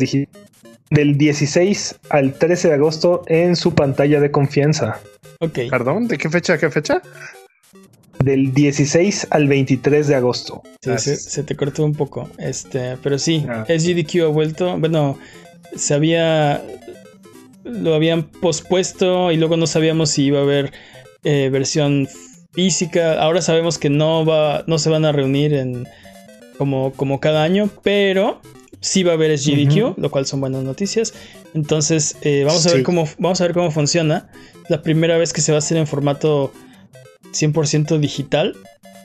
del 16 al 13 de agosto en su pantalla de confianza. Ok. ¿Perdón? ¿De qué fecha a qué fecha? Del 16 al 23 de agosto. Sí, se, te cortó un poco. Este, pero sí, ah. SGDQ ha vuelto. Bueno, se había. Lo habían pospuesto y luego no sabíamos si iba a haber eh, versión física. Ahora sabemos que no va. no se van a reunir en. Como, como cada año. Pero sí va a haber SGDQ, lo cual son buenas noticias. Entonces, eh, vamos a ver cómo. Vamos a ver cómo funciona. La primera vez que se va a hacer en formato 100% digital.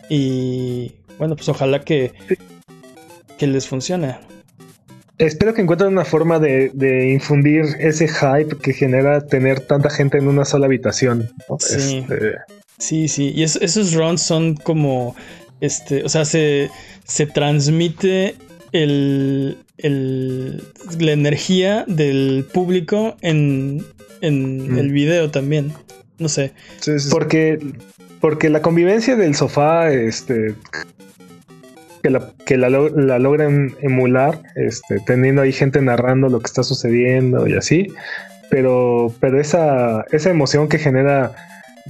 Y bueno, pues ojalá que, que les funcione. Espero que encuentren una forma de, infundir ese hype que genera tener tanta gente en una sola habitación. Sí, este, sí, sí. Y esos runs son como, este, o sea, se, se transmite el, el, la energía del público en, en mm. el video también. No sé. Porque porque la convivencia del sofá, este, que la, que la, logran emular, este, teniendo ahí gente narrando lo que está sucediendo y así. Pero, pero esa, esa emoción que genera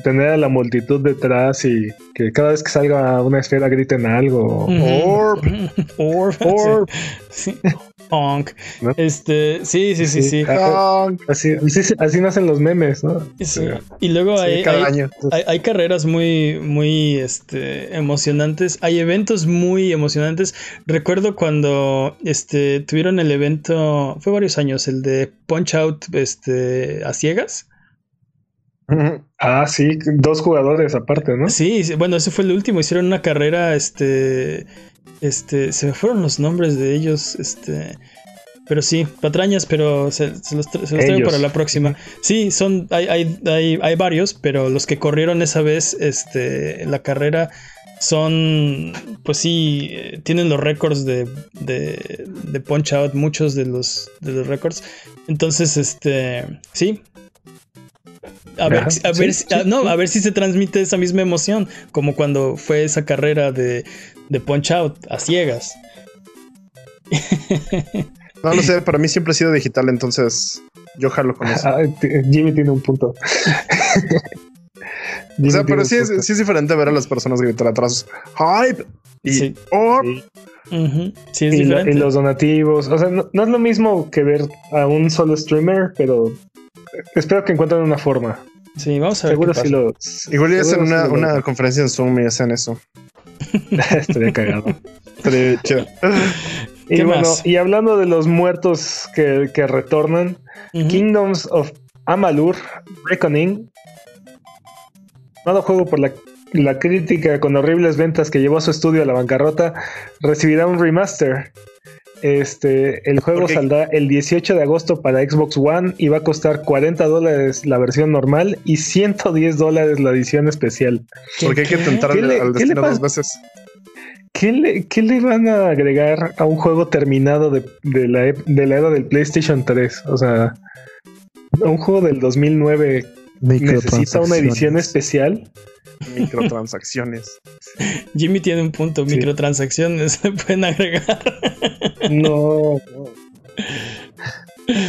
tener a la multitud detrás y que cada vez que salga una esfera griten algo. Orb. Orb. Orb. Este, sí, sí, sí, sí. Así, así, nacen los memes, ¿no? Y luego hay, hay, carreras muy, muy este, emocionantes. Hay eventos muy emocionantes. Recuerdo cuando este, tuvieron el evento, fue varios años, el de Punch Out este, a ciegas. Ah, sí, dos jugadores aparte, ¿no? Sí, bueno, ese fue el último. Hicieron una carrera, este, este, se me fueron los nombres de ellos, este, pero sí, patrañas, pero se, los, traigo para la próxima. Sí, son, hay, hay, hay, varios, pero los que corrieron esa vez, este, la carrera son, pues sí, eh, tienen los récords de, de, de punch out, muchos de los, de los récords. Entonces, este, sí, a ver, a, ver, si, no, a ver si se transmite esa misma emoción, como cuando fue esa carrera de, de Punch Out a ciegas. No lo sé, para mí siempre ha sido digital, entonces yo jalo con eso. Ah, Jimmy tiene un punto. o sea, pero sí es, sí es, diferente ver a las personas gritar atrás hype y sí. sí es y, diferente. y, los donativos. O sea, no, es lo mismo que ver a un solo streamer, pero espero que encuentren una forma. Sí, vamos a ver. Seguro si lo. Igual ya hacen una, una conferencia en Zoom y hacen eso. Estaría cagado. Estaría chido. Y bueno, y hablando de los muertos que, retornan, Kingdoms of Amalur Reckoning, Nuevo juego por la, la, crítica con horribles ventas que llevó a su estudio a la bancarrota, recibirá un remaster. Este, el juego saldrá el 18 de agosto para Xbox One y va a costar 40 dólares la versión normal y 110 dólares la edición especial. Porque hay que tentar al, al destino dos veces. ¿Qué le, van a agregar a un juego terminado de, la, de la era del PlayStation 3? O sea, un juego del 2009 necesita una edición especial. Microtransacciones. Jimmy tiene un punto. Microtransacciones le pueden agregar. no, no.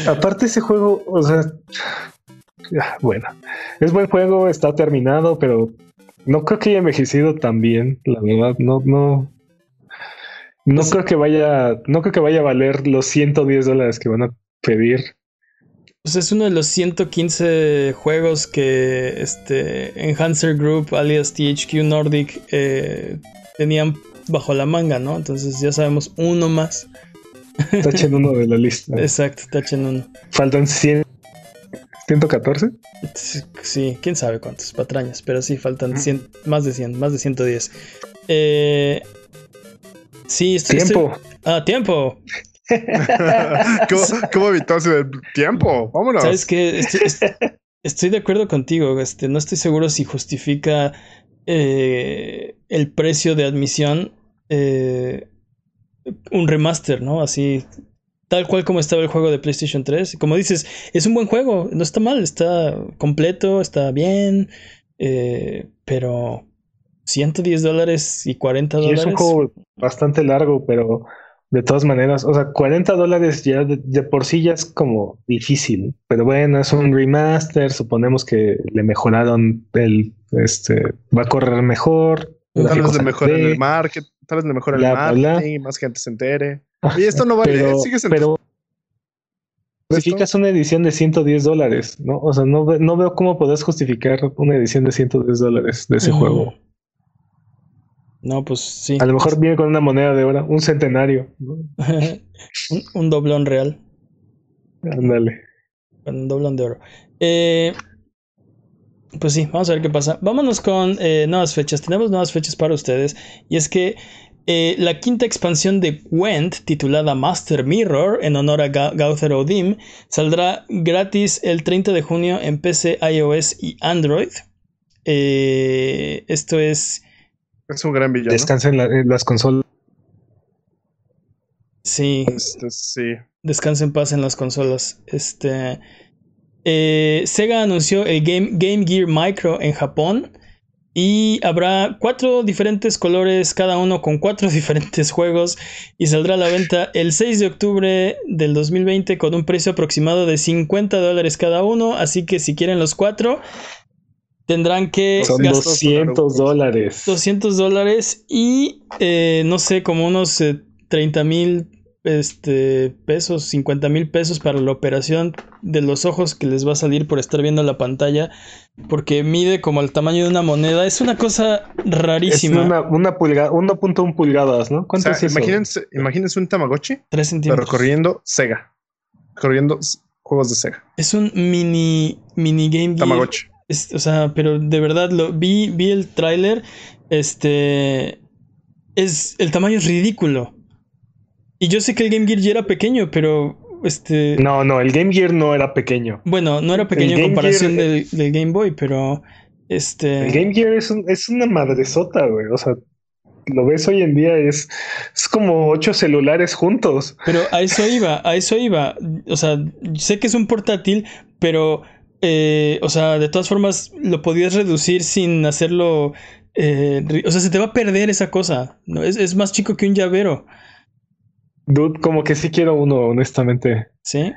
Aparte, ese juego, o sea, bueno, es buen juego, está terminado, pero no creo que haya envejecido tan bien, la verdad. No, no. No pues creo que vaya. No creo que vaya a valer los 110 dólares que van a pedir. Pues es uno de los 115 juegos que este Enhancer Group, alias THQ Nordic, eh, tenían bajo la manga, ¿no? Entonces ya sabemos uno más. Tachen uno de la lista. Exacto, tachen uno. Faltan 100 ¿114? Sí, quién sabe cuántos patrañas, pero sí, faltan más de 100, más de 110. Eh, sí, estoy, Tiempo. Ah, tiempo. ¿Cómo, ¿Cómo evitarse el tiempo? Vámonos. Sabes que estoy, de acuerdo contigo. Este, no estoy seguro si justifica eh, el precio de admisión eh, un remaster, ¿no? Así, tal cual como estaba el juego de PlayStation 3. Como dices, es un buen juego, no está mal, está completo, está bien, eh, pero 110 dólares y 40 Y dólares. es un juego bastante largo, pero de todas maneras, o sea, 40 dólares ya de, de por sí ya es como difícil. Pero bueno, es un remaster, suponemos que le mejoraron el, este, va a correr mejor. Tal vez le mejoran HD, el market, tal vez le mejoran Bla, el bla, bla. marketing y más gente se entere. Ah, Y esto no vale, pero, sigue siendo pero justificas una edición de 110 dólares, ¿no? O sea, no, no veo cómo podés justificar una edición de 110 dólares de ese Ujú. juego. No, pues sí. A lo mejor viene con una moneda de oro, un centenario. ¿no? un, un doblón real. Ándale. Con un doblón de oro. Eh, pues sí, vamos a ver qué pasa. Vámonos con eh, nuevas fechas. Tenemos nuevas fechas para ustedes. Y es que eh, la quinta expansión de Gwent, titulada Master Mirror, en honor a Ga- Gauther Odim, saldrá gratis el 30 de junio en PC, iOS y Android. Esto es. Es un gran villano. Descansa en, la- en las consolas. Sí, Este, sí. Descansa en paz en las consolas. Este. eh, Sega anunció el Game, Game Gear Micro en Japón. Y habrá cuatro diferentes colores, cada uno con cuatro diferentes juegos. Y saldrá a la venta el 6 de octubre del 2020 con un precio aproximado de 50 dólares cada uno. Así que si quieren los cuatro, tendrán que Son gastar 200 dólares. 200 dólares y eh, no sé, como unos eh, 30 mil este, pesos, 50 mil pesos para la operación de los ojos que les va a salir por estar viendo la pantalla, porque mide como el tamaño de una moneda. Es una cosa Es rarísima. una, una pulgada, 1.1 pulgadas, ¿no? O ¿Cuánto sea, es eso? imagínense, imagínense un Tamagotchi, 3 pero centímetros. corriendo Sega. Corriendo juegos de Sega. Es un mini, mini Game Gear. Tamagotchi. Es- o sea, pero de verdad lo vi, vi el tráiler. Este es el tamaño es ridículo. Y yo sé que el Game Gear ya era pequeño, pero este No, no, el Game Gear no era pequeño. bueno, no era pequeño en comparación Gear- del, del Game Boy, pero este El Game Gear es, un- es una madresota, güey. O sea, lo ves hoy en día, es, es como ocho celulares juntos. Pero a eso iba, a eso iba. O sea, sé que es un portátil, pero, eh, o sea, de todas formas lo podías reducir sin hacerlo. eh, o sea, se te va a perder esa cosa. ¿no? Es, es más chico que un llavero, Dude, como que sí quiero uno, honestamente. ¿sí?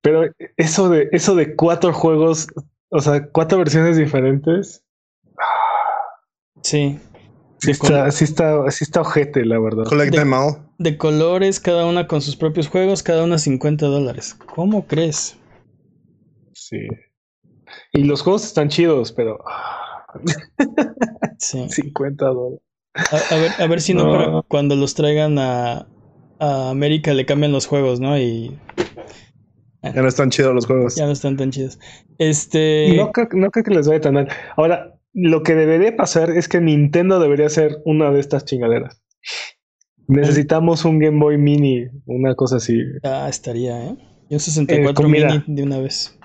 Pero eso de, eso de cuatro juegos, o sea, cuatro versiones diferentes, Sí. sí está, col- sí está, sí está ojete, la verdad. Collect De- them all. de colores, cada una con sus propios juegos, cada una 50 dólares. ¿Cómo crees? Sí. Y los juegos están chidos, pero Sí. 50 dólares. A, a ver, a ver si no, No. para cuando los traigan a, a América le cambian los juegos, ¿no? Y Ya no están chidos los juegos. ya no están tan chidos. Este. No, creo, no creo que les vaya tan mal. Ahora, lo que debería pasar es que Nintendo debería hacer una de estas chingaderas. Necesitamos un Game Boy Mini, una cosa así. Ah, estaría, ¿eh? Y un 64 Eh, mira. mini de una vez.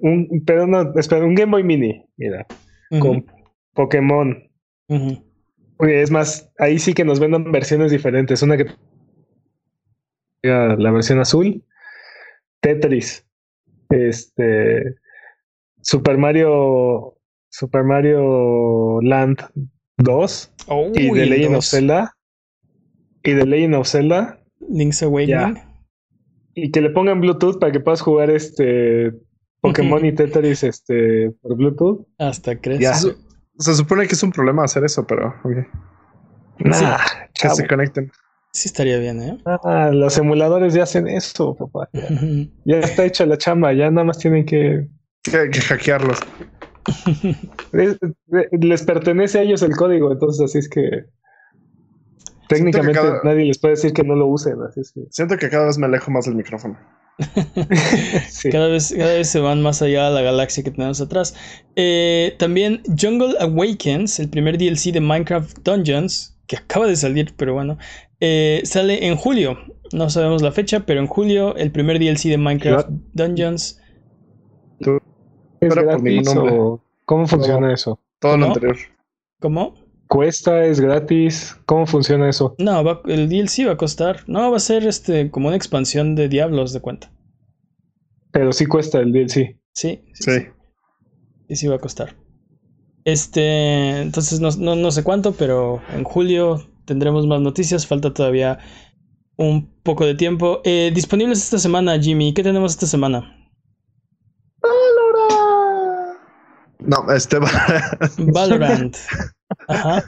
Un, pero no, espera, un Game Boy Mini, mira, con Pokémon. Oye, Es más, ahí sí que nos vendan versiones diferentes. Una que la versión azul, Tetris, este, Super Mario, Super Mario Land 2 y The Legend of dos. Zelda y The Legend of Zelda Link's Awakening. y que le pongan Bluetooth para que puedas jugar este Pokémon y Tetris este por Bluetooth. Hasta crees. Ya. Se, se supone que es un problema hacer eso, pero ok. Nah, que se conecten. Sí estaría bien, ¿eh? Ah, los emuladores ya hacen eso, papá. Ya, ya está hecha la chamba, ya nada más tienen que Que, que hackearlos. es- les pertenece a ellos el código, entonces así es que técnicamente cada- nadie les puede decir que no lo usen, así es que Siento que cada vez me alejo más del micrófono. Sí. Cada vez, cada vez se van más allá de la galaxia que tenemos atrás. Eh, también Jungle Awakens, el primer DLC de Minecraft Dungeons, que acaba de salir, pero bueno, eh, sale en julio. No sabemos la fecha, pero en julio el primer DLC de Minecraft Dungeons. ¿Es Pero por gratis ningún nombre. o cómo funciona eso? Todo lo ¿Cómo? anterior. ¿Cómo? ¿Cuesta? ¿Es gratis? ¿Cómo funciona eso? No, va- el DLC va a costar. No, va a ser este como una expansión de Diablos de cuenta. Pero sí cuesta el DLC. Sí, sí, Sí. sí. Y sí va a costar. Este, entonces no, no, no sé cuánto, pero en julio tendremos más noticias. Falta todavía un poco de tiempo. Eh, disponibles esta semana, Jimmy. ¿Qué tenemos esta semana? No, este Valorant. Ajá.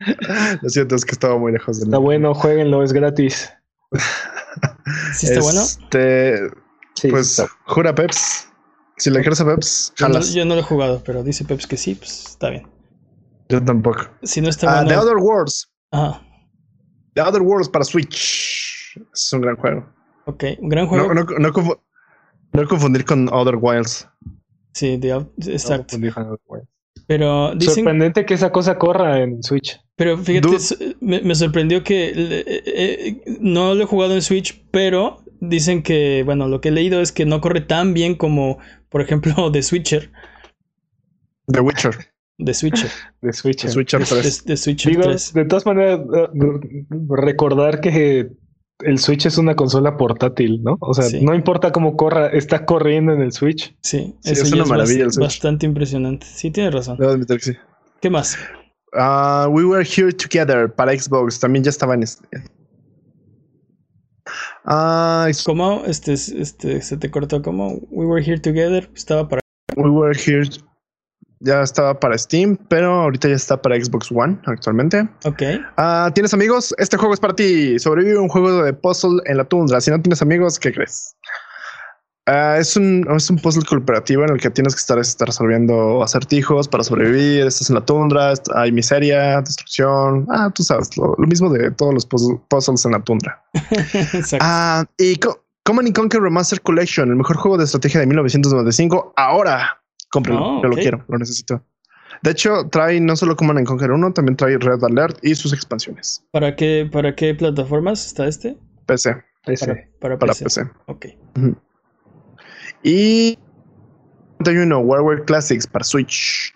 Lo siento, es que estaba muy lejos de Está bueno, jueguenlo, es gratis. ¿Sí está bueno? Este, Sí, pues está- jura Peps. Si le quieres a Peps, Yo no, jalas. yo no lo he jugado, pero dice Peps que sí, pues está bien. Yo tampoco. Si no está Ah, The bueno. Other Worlds. Ajá. The Other Worlds para Switch. Es un gran juego. Ok, un gran juego. No, no, no, confu- no confundir con Other Wilds. Sí, no, exacto. confundí con otro juego. Pero dicen, Sorprendente que esa cosa corra en Switch. pero fíjate, me, me sorprendió que eh, eh, no lo he jugado en Switch, pero dicen que, bueno, lo que he leído es que no corre tan bien como, por ejemplo, The Switcher. The Witcher. The Switcher. The Switcher The, 3. The Switcher Digo, 3. de todas maneras, eh, recordar que el Switch es una consola portátil, ¿no? O sea, Sí. no importa cómo corra, está corriendo en el Switch. Sí, Sí, eso es una es maravilla bast- el Switch. bastante impresionante. Sí, tienes razón. Debo admitir que sí. ¿Qué más? Ah, we Were Here Together para Xbox. También ya estaba en este. Ah, es- ¿Cómo? Este, este, se te cortó como We Were Here Together. Estaba para. We Were Here ya estaba para Steam, pero ahorita ya está para Xbox One actualmente. Ok. Ah, ¿Tienes amigos? Este juego es para ti. Sobrevive un juego de puzzle en la tundra. Si no tienes amigos, ¿qué crees? Ah, es, un, es un puzzle cooperativo en el que tienes que estar, estar resolviendo acertijos para sobrevivir. Estás en la tundra, hay miseria, destrucción. Ah, tú sabes, lo, lo mismo de todos los puzzle- puzzles en la tundra. Exacto. Ah, y Co- Command and Conquer Remaster Collection, el mejor juego de estrategia de 1995. Ahora, cómprelo. Oh, Yo ok. lo quiero, lo necesito. De hecho, trae no solo Command and Conquer 1, también trae Red Alert y sus expansiones. ¿Para qué, ¿Para qué plataformas está este? PC, Ese. Para, para para PC. PC. Ok. Y 51 Warware Classics para Switch.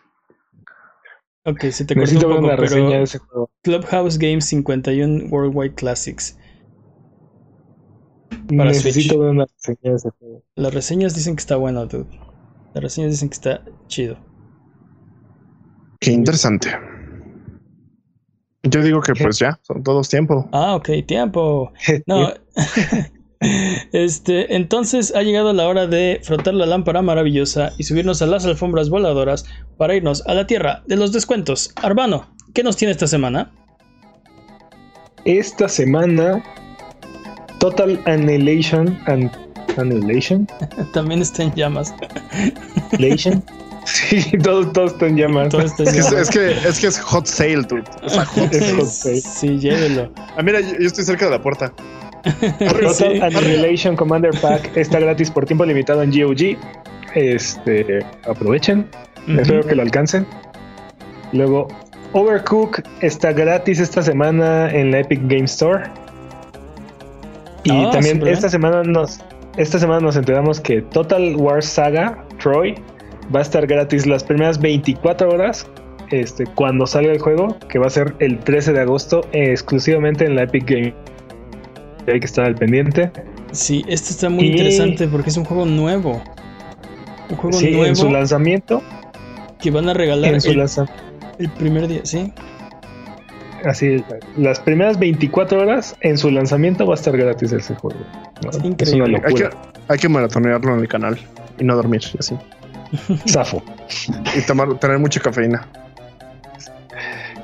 Ok, se te cortó Necesito un ver poco, una reseña de pero ese juego. Clubhouse Games 51 Worldwide Classics. para Necesito Switch. ver una reseña de ese juego. Las reseñas dicen que está bueno, dude. Las reseñas dicen que está chido. Qué interesante. Yo digo que pues ya, son todos tiempo. Ah, ok, tiempo. No. Este, entonces ha llegado la hora de frotar la lámpara maravillosa y subirnos a las alfombras voladoras para irnos a la tierra de los descuentos. Arbano, ¿qué nos tiene esta semana? Esta semana, Total Annihilation. Annihilation. También está en llamas. Annihilation. sí, todo, todo está en llamas. Todo está en Es que es, llamas. es que, es que es hot sale, dude. O sea, hot Es hot sale. Sí, llévelo. Ah, mira, yo, yo estoy cerca de la puerta. Total Sí. Annihilation Commander Pack está gratis por tiempo limitado en GOG. Este, aprovechen. Espero que lo alcancen. Luego, Overcook está gratis esta semana en la Epic Game Store. Y Ah, también esta semana nos esta semana nos enteramos que Total War Saga Troy va a estar gratis las primeras 24 horas este, cuando salga el juego, que va a ser el 13 de agosto eh, exclusivamente en la Epic Game. Hay que estar al pendiente. Sí, esto está muy Y- interesante porque es un juego nuevo. Un juego Sí, nuevo en su lanzamiento, que van a regalar en su el, lanza- el primer día, ¿sí? Así las primeras 24 horas en su lanzamiento va a estar gratis ese juego. Es Increíble. una Hay que, locura. hay que maratonearlo en el canal y no dormir así. Zafo. Y tomar, tener mucha cafeína.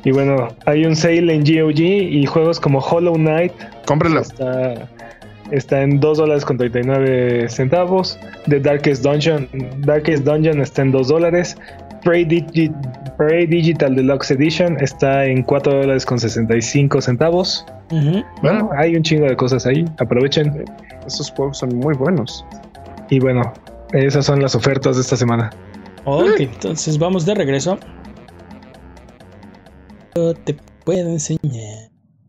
Y bueno, hay un sale en GOG y juegos como Hollow Knight Cómprelo. está, está en 2 dólares con 39 centavos. The Darkest Dungeon, Darkest Dungeon está en 2 dólares. Prey, Digi- Prey Digital Deluxe Edition está en 4 dólares con 65 centavos. Bueno, hay un chingo de cosas ahí. Aprovechen. Estos juegos son muy buenos. Y bueno, esas son las ofertas de esta semana. Ok, entonces vamos de regreso. Yo te puedo enseñar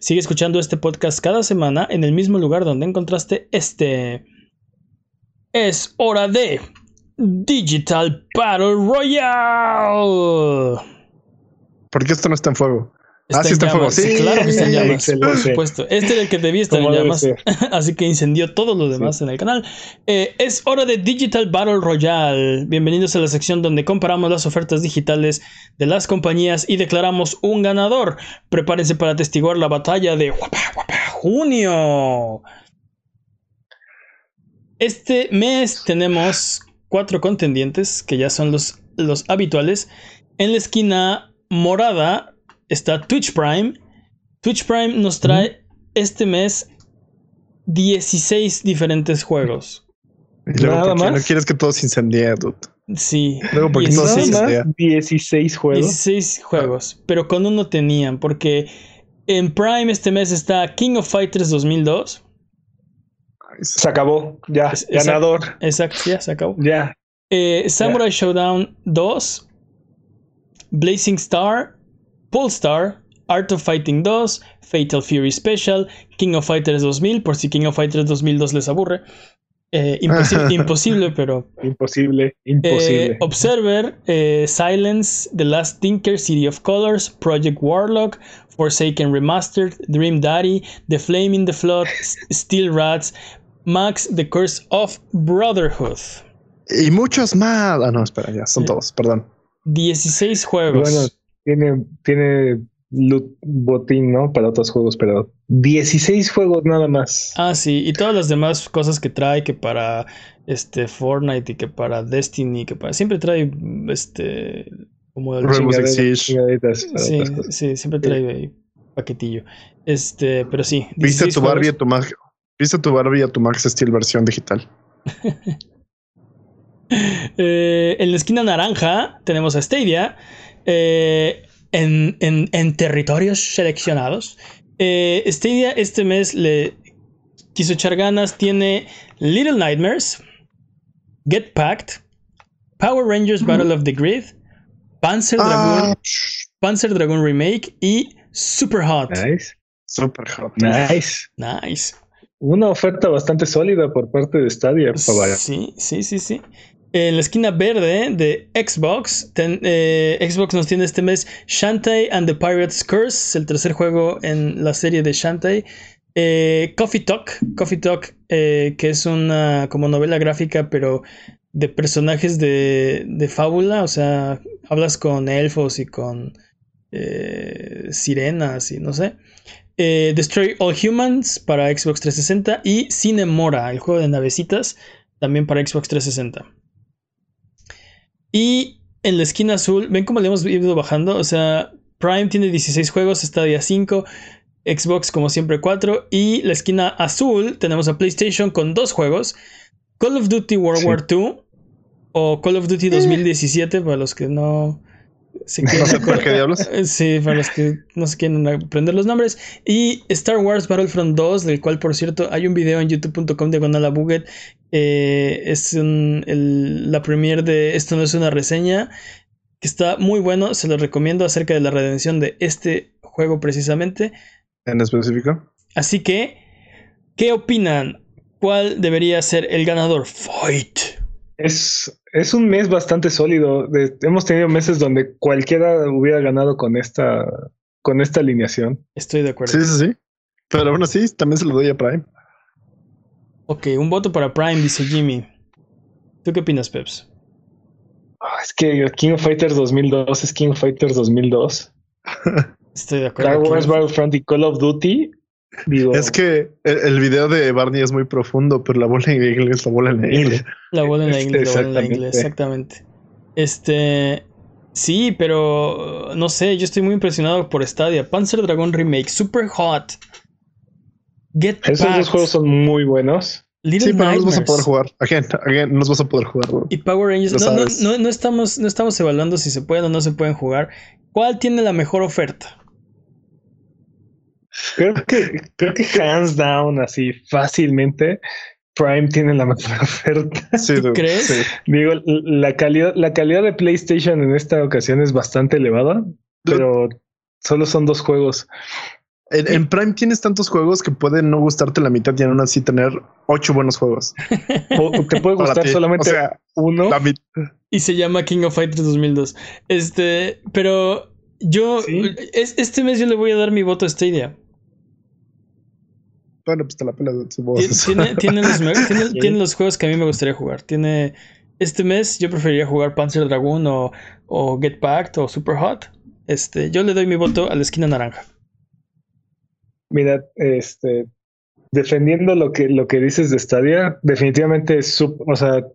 sigue escuchando este podcast cada semana en el mismo lugar donde encontraste este. Es hora de Digital Battle Royale. Porque esto no está en fuego. Ah, sí en está en fuego. llamas. Sí, claro que está en llamas. excelente. Por supuesto. Este era el que debía estar en llamas. Así que incendió todo lo demás en el canal. Eh, es hora de Digital Battle Royale. Bienvenidos a la sección donde comparamos las ofertas digitales de las compañías y declaramos un ganador. Prepárense para testiguar la batalla de Guapa, Guapa, junio. Este mes tenemos cuatro contendientes que ya son los, los habituales. En la esquina morada está Twitch Prime. Twitch Prime nos trae este mes 16 diferentes juegos. Y luego, Nada ¿por qué más. no quieres que todo se incendie, dude? Sí, Luego, ¿por qué no se 16, más incendia? 16 juegos. 16 juegos, pero con uno tenían, porque en Prime este mes está King of Fighters 2002. Se acabó. Ya. Exacto. ganador. Exacto, ya se acabó. Ya. Eh, Samurai Showdown 2, Blazing Star, Polestar, Art of Fighting 2, Fatal Fury Special, King of Fighters 2000, por si King of Fighters 2002 les aburre. Eh, imposi- imposible, pero Imposible. Eh, Imposible. Observer, eh, Silence, The Last Tinker, City of Colors, Project Warlock, Forsaken Remastered, Dream Daddy, The Flame in the Flood, Steel Rats, Max, The Curse of Brotherhood. Y muchos más. Ah, no, espera, ya son todos, perdón. 16 juegos. Bueno, tiene, tiene loot botín, ¿no? Para otros juegos, pero 16 juegos nada más. Ah, sí, y todas las demás cosas que trae, que para este Fortnite y que para Destiny, que para. Siempre trae este. Como el Sí, sí, siempre trae ahí paquetillo. Este, pero sí. Viste 16 tu Barbie juegos. a tu Max. Viste tu Barbie a tu Max Steel versión digital. Eh, en la esquina naranja tenemos a Stadia. Eh, en, en- en territorios seleccionados. Eh, Stadia este mes le quiso echar ganas. Tiene Little Nightmares, Get Packed, Power Rangers Battle of the Grid, Panzer Dragoon, Ah, psh, Panzer Dragoon Remake y Super Hot. Nice. super hot. Nice. Nice. Una oferta bastante sólida por parte de Stadia. para- Sí, sí, sí, sí. En la esquina verde de Xbox, eh, Xbox nos tiene este mes Shantae and the Pirate's Curse, el tercer juego en la serie de Shantae. Eh, Coffee Talk, Coffee Talk, eh, que es una como novela gráfica, pero de personajes de, de fábula, o sea, hablas con elfos y con sirenas y no sé. Destroy All Humans para Xbox 360 y Cinemora, el juego de navecitas, también para Xbox 360. Y en la esquina azul, ven cómo le hemos ido bajando, o sea, Prime tiene 16 juegos, Stadia 5, Xbox como siempre 4 y la esquina azul tenemos a PlayStation con dos juegos, Call of Duty World Sí. War II o Call of Duty 2017 para los que no se No quieren sé por qué diablos. eh, Sí, para los que no se quieren aprender los nombres. Y Star Wars Battlefront 2, del cual, por cierto, hay un video en youtube.com diagonal a Buget. Eh, es un- el- la premiere de Esto no es una reseña, que está muy bueno. Se lo recomiendo acerca de la redención de este juego precisamente. En específico. Así que, ¿qué opinan? ¿Cuál debería ser el ganador? Fight. Es, es un mes bastante sólido. De- hemos tenido meses donde cualquiera hubiera ganado con esta, con esta alineación. Estoy de acuerdo. Sí, sí, sí. Pero aún así, también se lo doy a Prime. Ok, un voto para Prime, dice Jimmy. ¿Tú qué opinas, Peps? Ah, es que King of Fighters 2002 es King of Fighters 2002. Estoy de acuerdo. Star. Wars Battlefront y Call of Duty. Digo, Es que el, el video de Barney es muy profundo, pero la bola en inglés es la bola en inglés. La bola en la inglés, la bola en la Exactamente. inglés, exactamente. Este. Sí, pero no sé, yo estoy muy impresionado por Stadia. Panzer Dragon Remake, super hot. Get Esos Packed, dos juegos son muy buenos. Little Sí, pero no los vas a poder jugar. Again, again, no los vas a poder jugar. bro. y Power Rangers. No, no, sabes. no, no estamos, no estamos evaluando si se pueden o no se pueden jugar. ¿Cuál tiene la mejor oferta? Creo que, creo que hands down, así fácilmente, Prime tiene la mejor oferta. Sí, dude, crees? sí. Digo, la calidad, la calidad de PlayStation en esta ocasión es bastante elevada, pero solo son dos juegos. En, en Prime tienes tantos juegos que pueden no gustarte la mitad y aún así tener ocho buenos juegos. O te puede gustar solamente O sea, uno. la mit- Y se llama King of Fighters 2002. Este, pero yo, Sí. es- este mes yo le voy a dar mi voto a Stadia. Bueno, pues te la pelas de voces. Tiene, tiene los, me- tiene- Sí. tiene los juegos que a mí me gustaría jugar. Tiene, este mes yo preferiría jugar Panzer Dragoon o, o Get Packed o Super Hot. Este, yo le doy mi voto a la esquina naranja. Mira, este, defendiendo lo que, lo que dices de Stadia, definitivamente es, sup- o sea,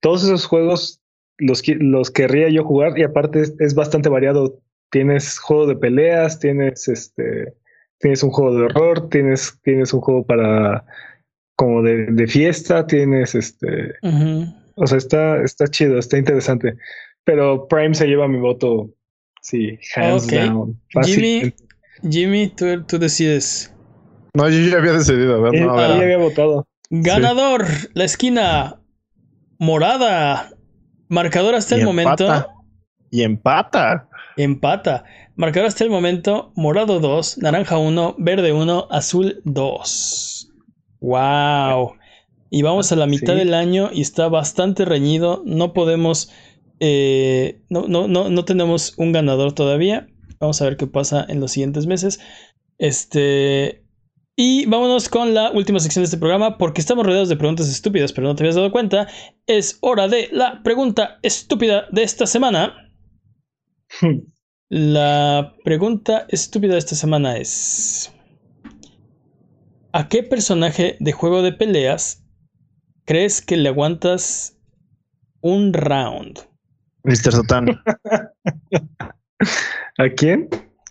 todos esos juegos los, los querría yo jugar y aparte es, es bastante variado. Tienes juego de peleas, tienes este, tienes un juego de horror, tienes, tienes un juego para como de, de fiesta, tienes este, o sea, está, está chido, está interesante. Pero Prime se lleva mi voto, sí, hands down. Jimmy. Jimmy, tú, tú decides. No, yo ya había decidido. A ver, Eh, no, a ver. ahí había votado. Ganador, la esquina morada. Marcador hasta Y el momento. empata. Y empata. Empata. Marcador hasta el momento. Morado 2, naranja 1, verde 1, azul 2. Wow. Y vamos a la mitad Sí. del año y está bastante reñido. No podemos. eh, no, no, no, no tenemos un ganador todavía. Vamos a ver qué pasa en los siguientes meses. Este. Y vámonos con la última sección de este programa, porque estamos rodeados de preguntas estúpidas, pero no te habías dado cuenta. Es hora de la pregunta estúpida de esta semana. La pregunta estúpida de esta semana es: ¿A qué personaje de juego de peleas crees que le aguantas un round? Mr. Satan. ¿A quién?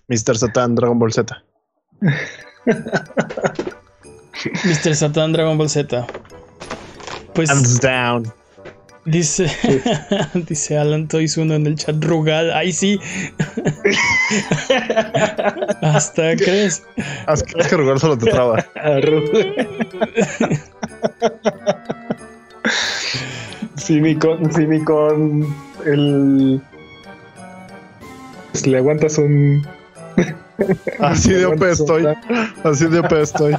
Mr. Satan, Dragon Ball Z. Mr. Satan Dragon Ball Z. Pues Hands down. dice, dice Alan Toys uno en el chat Rugal. Ahí sí. Hasta crees. Haz que, Rugal solo te traba. Sí, ni con, sí, ni con el. Pues le aguantas un. Así de OP estoy. Así de OP estoy.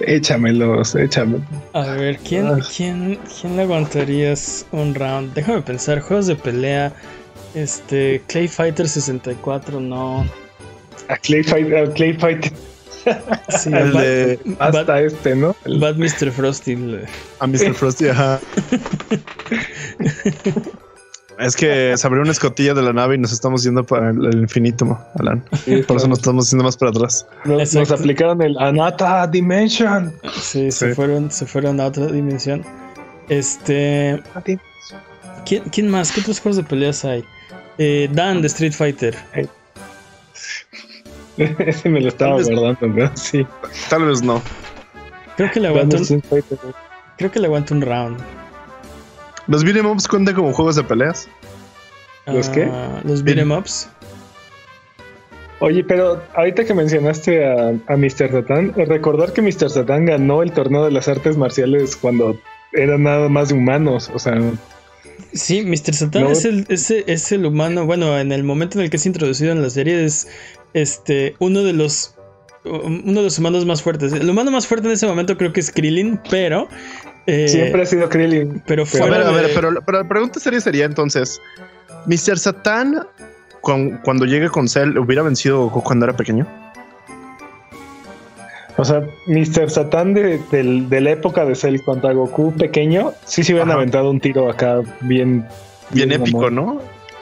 Échamelos, échamelos. A ver, ¿quién, Ah. quién, quién le aguantarías un round? Déjame pensar, juegos de pelea. Este, Clay Fighter 64, no. A Clay Fight, a Clay Fight, Sí, El Bad, de hasta este, ¿no? El- Bad Mr. Frosty. a Mr. Frosty, ajá. Es que se abrió una escotilla de la nave y nos estamos yendo para el, el infinito, Alan. Por eso nos estamos yendo más para atrás. nos, aplicaron el Anata Dimension. Sí, se fueron, se fueron a otra dimensión. Este. ¿Quién, quién más? ¿Qué otros juegos de peleas hay? Eh, Dan de Street Fighter. Ese me lo estaba Tal vez- guardando, ¿no? Sí. Tal vez no. Creo que le aguanto un, creo que le aguanto un round. ¿Los beat'em ups cuentan como juegos de peleas? ¿Los qué? Ah, los beat'em ups. Oye, pero ahorita que mencionaste a, a Mr. Satan, recordar que Mr. Satan ganó el torneo de las artes marciales cuando eran nada más de humanos, o sea, Sí, Mr. Satan No. es, el, es, el- es el humano. Bueno, en el momento en el que es introducido en la serie, es este uno de los uno de los humanos más fuertes. El humano más fuerte en ese momento creo que es Krillin, pero. Eh, siempre ha sido Krillin. Pero A fuera ver, a ver, de- pero, pero la pregunta seria sería entonces: ¿Mr. Satan, cuan- cuando llegue con Cell, hubiera vencido Goku cuando era pequeño? O sea, Mr. Satan de, del- de la época de Cell contra Goku pequeño, sí se hubieran Ajá. aventado un tiro acá bien... Bien épico. ¿no?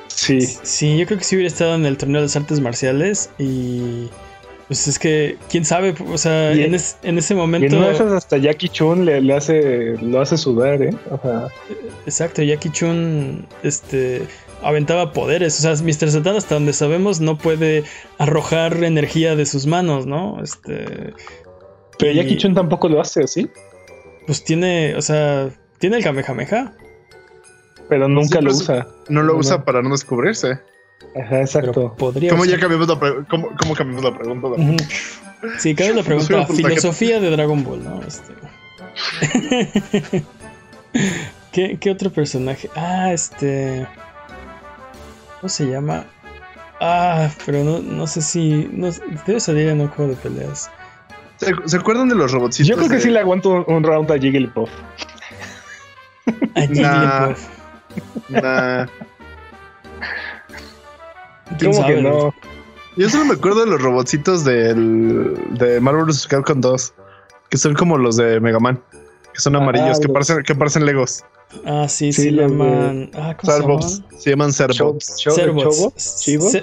Sí. Sí, yo creo que sí hubiera estado en el torneo de las artes marciales y. Pues es que, quién sabe, o sea, Y- en, es- en ese Y momento. esas hasta Jackie Chun le, le hace, lo hace sudar, ¿eh? O sea, Exacto, Jackie Chun, este. aventaba poderes. O sea, Mr. Satan, hasta donde sabemos, no puede arrojar energía de sus manos, ¿no? Este. Pero y- Jackie Chun tampoco lo hace así, Pues tiene, o sea, tiene el Kamehameha. pero nunca Sí, lo pues, usa. No lo No, usa no. para no descubrirse. Ajá, exacto. podría. ¿Cómo ya usar- cambiamos la, pre- cómo, cómo cambiamos la pregunta? Sí, cabe la pregunta. Filosofía del Filosofía de Dragon Ball, ¿no? Este. ¿Qué, qué otro personaje? Ah, este. ¿Cómo se llama? Ah, pero no, no sé si. No, debe salir en un juego de peleas. ¿Se, se acuerdan de los robotcitos? Yo creo que de- sí le aguanto un, un round a Jigglypuff. A Nah. Jigglypuff. Nah. ¿Quién ¿Cómo que no? Yo solo me acuerdo de los robotcitos del, de Marvel vs. Capcom 2, que son como los de Mega Man, que son Ah, amarillos, que, los- parecen, que parecen Legos. Ah, sí, Sí, se llaman. Ah, ¿cómo se Serbots. llaman? Se llaman Serbots. Serbots.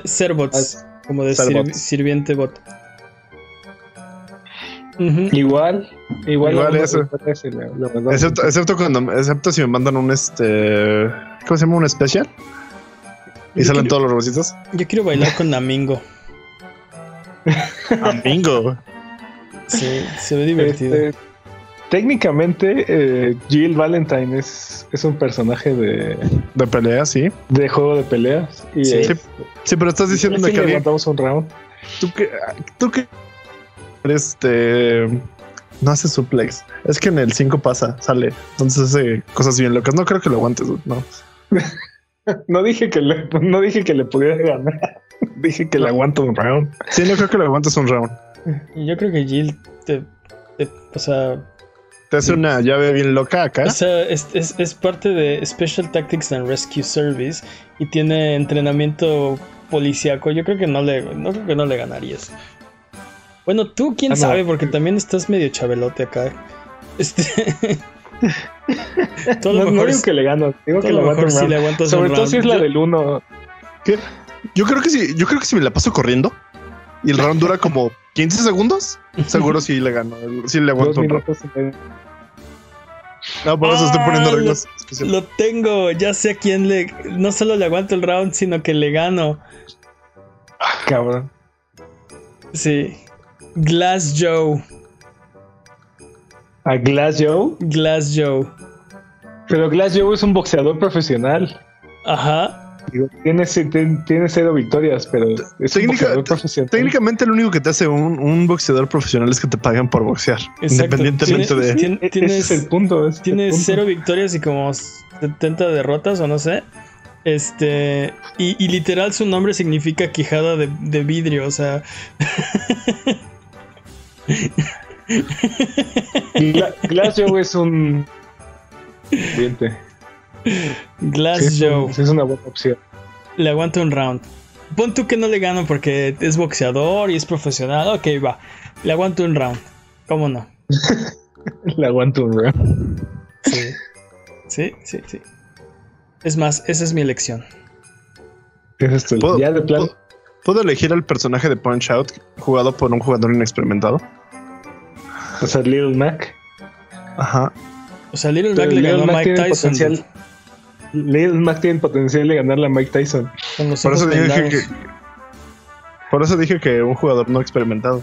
Serbots. Como de sirviente bot. Igual, igual, Igual eso. excepto cuando, excepto si me mandan un este, ¿cómo se llama? Un especial. Y Yo salen quiero- todos los robotcitos. Yo quiero bailar con Namingo. Amigo. Sí, se ve divertido. Este, técnicamente, eh, Jill Valentine es, es un personaje de, De pelea, sí. de juego de peleas. Y Sí. es- Sí, sí, pero estás diciendo que le alguien, aguantamos un round. tú que, tú que, este, no hace suplex. Es que en el 5 pasa, sale. Entonces hace cosas bien locas. No creo que lo aguantes, no. No dije que le, no dije que le pudiera ganar. dije que le aguanto un round. Sí, no creo que lo aguantes un round. Y yo creo que Jill te, te- o sea, Te hace una llave bien loca acá. o sea, es, es- es parte de Special Tactics and Rescue Service y tiene entrenamiento policíaco. Yo creo que no le, no creo que no le ganarías. Bueno, tú quién Ah, sabe, porque también estás medio chabelote acá. Este. Lo No, no mejor, digo que le gano, digo que lo aguanto mejor round. le aguantas un Sobre todo si es round. la Yo- del 1. Yo creo que sí, yo creo que si me la paso corriendo y el round dura como 15 segundos, seguro sí le gano. Sí le aguanto un round. No, por eso estoy poniendo reglas especiales. Lo tengo, ya sé a quién le. No solo le aguanto el round, sino que le gano. Cabrón. Sí. Glass Joe. A Glass Joe. Glass Joe. Pero Glass Joe es un boxeador profesional. Ajá. Digo, tiene, tiene cero victorias, pero es un boxeador profesional. Técnicamente lo único que te hace un, un boxeador profesional es que te pagan por boxear. Exacto. Independientemente Tiene- de... tiene- ese tienes, es el punto. ese es el punto. cero victorias y como 70 derrotas o no sé. Este. Y, y literal su nombre significa quijada de, de vidrio. O sea. Gla- Glass Joe es un. Diente. Glass Sí, es, una buena opción. Le aguanto un round. Pon tú que no le gano porque es boxeador y es profesional. Ok, va. Le aguanto un round. ¿Cómo no? Le aguanto un round. Sí. Sí, sí, sí. Es más, esa es mi elección. Es esto, ¿Puedo, ya de plan. puedo- puedo elegir al personaje de Punch Out jugado por un jugador inexperimentado? O sea, Little Mac. Ajá. O sea, Little Pero Mac le Little ganó a Mike tiene Tyson. potencial. Little Mac tiene el potencial de ganarle a Mike Tyson. Con los Por eso dije que, por eso dije que un jugador no experimentado.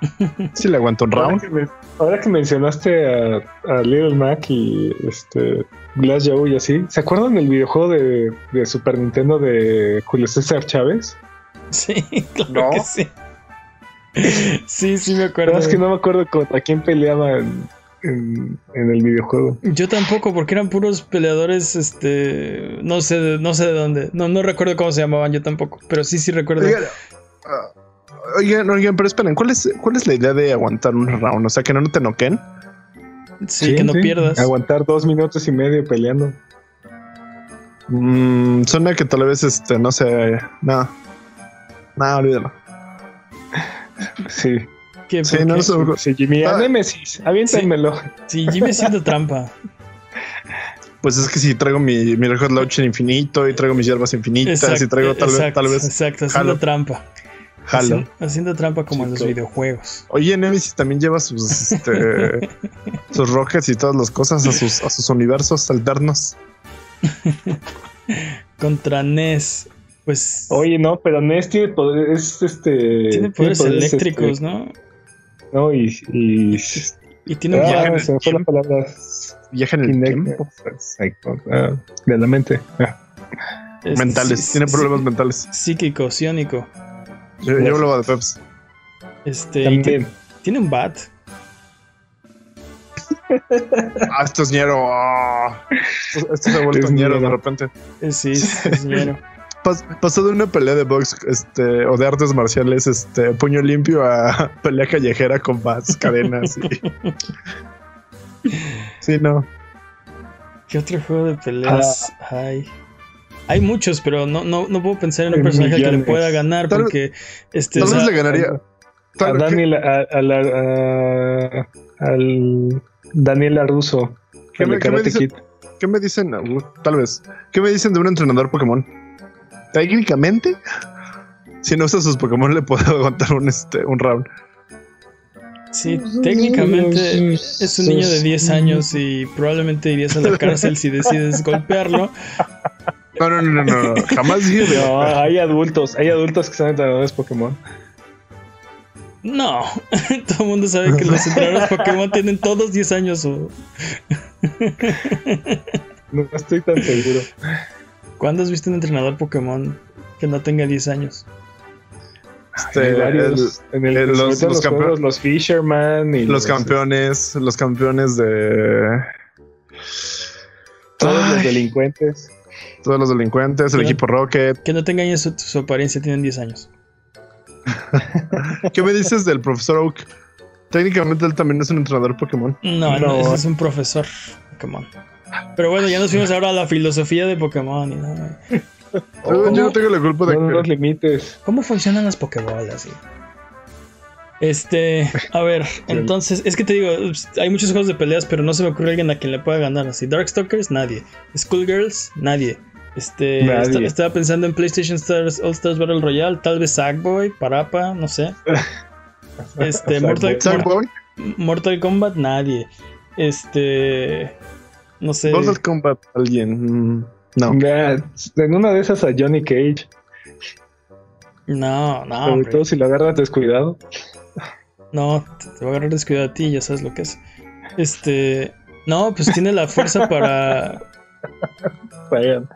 Sí le aguanto un Ahora round. que, me- ahora que mencionaste a, a Little Mac y este Glass Joe y así, ¿se acuerdan del videojuego de, de Super Nintendo de Julio César Chávez? Sí, claro ¿No? que sí. Sí, sí me La acuerdo. verdad es que no me acuerdo contra quién peleaba en, en- en el videojuego. Yo tampoco, porque eran puros peleadores, este, no sé, de- no sé de dónde, no, no recuerdo cómo se llamaban, yo tampoco, pero sí, sí recuerdo. Oigan, ah, oigan, oigan, pero esperen, ¿cuál es, ¿cuál es la idea de aguantar un round? O sea, que no te noquen. sí, que no pierdas. Aguantar dos minutos y medio peleando. Mm, suena que tal vez este, no sé. No. No, olvídalo. Sí. ¿Qué, Sí, no, qué? eso- Sí, Jimmy, a Ah. Nemesis, aviéntamelo. Sí, Jimmy haciendo trampa. Pues es que si traigo mi, mi Red Hot Launcher infinito y traigo mis hierbas infinitas y traigo tal, vez exacto, tal vez Exacto, haciendo jalo. trampa. jalo. Haciendo, haciendo trampa como Sí, en los videojuegos. Oye, Nemesis también lleva sus este, sus rockets y todas las cosas a sus, a sus universos alternos. contra Ness. Pues. Oye, no, pero Ness tiene poderes, es este. Tiene poderes, eléctricos, este, ¿no? No, y. Y, y tiene un ah, se me fue la palabra. Viaja en el tiempo. Ah, de la mente. Ah. mentales, tiene problemas mentales. Psíquico, ciónico. Yo, yo hablaba de Peps. Este. También. Tiene un bat. ah, esto es ñero. Esto, se ha vuelto ñero de repente. Eh, sí, es ñero. pasó de una pelea de box este, o de artes marciales, este, puño limpio a pelea callejera con bats, cadenas. Y... sí, no. ¿Qué otro juego de peleas ah. hay? Hay muchos, pero no, no, no puedo pensar en un personaje que le pueda ganar porque este. Tal vez le ganaría. A, Daniel, a, al Daniel Russo. ¿Qué me, ¿qué, me dicen, ¿Qué me dicen? Uh, tal vez. ¿Qué me dicen de un entrenador Pokémon? Técnicamente, si no usa sus Pokémon, le puedo aguantar un, este, un round. Sí, técnicamente es un niño de 10 años y probablemente irías a la cárcel si decides golpearlo. No, no, no, no, no. jamás dije. No, hay adultos, hay adultos que son entrenadores Pokémon. No, todo el mundo sabe que los entrenadores Pokémon tienen todos 10 años o... no estoy tan seguro. ¿Cuándo has visto un entrenador Pokémon que no tenga 10 años? Este, varios, en el, los, los, campeones, los Fisherman y los, campeones, los campeones de todos los delincuentes. Todos los delincuentes, el equipo Rocket. Que no tengan su, su apariencia, tienen 10 años. ¿Qué me dices del profesor Oak? Técnicamente él también es un entrenador Pokémon. No, no, es un profesor Pokémon. Pero bueno, ya nos fuimos ahora a la filosofía de Pokémon. ¿no? Yo no tengo la culpa de los límites. ¿Cómo funcionan las Pokébolas? Este, a ver, entonces, es que te digo, hay muchos juegos de peleas, pero no se me ocurre alguien a quien le pueda ganar. Así, Darkstalkers, nadie. Schoolgirls, nadie. Este, estaba pensando en PlayStation Stars All Stars Battle Royale, tal vez Sackboy, Parapa, no sé. Este, Mortal, Mortal Kombat, nadie. Este, no sé. Mortal Kombat, alguien. Mm, no. En una de esas a Johnny Cage. No, no. Sobre todo si lo agarras descuidado. No, te va a agarrar descuidado a ti, ya sabes lo que es. Este. No, pues tiene la fuerza para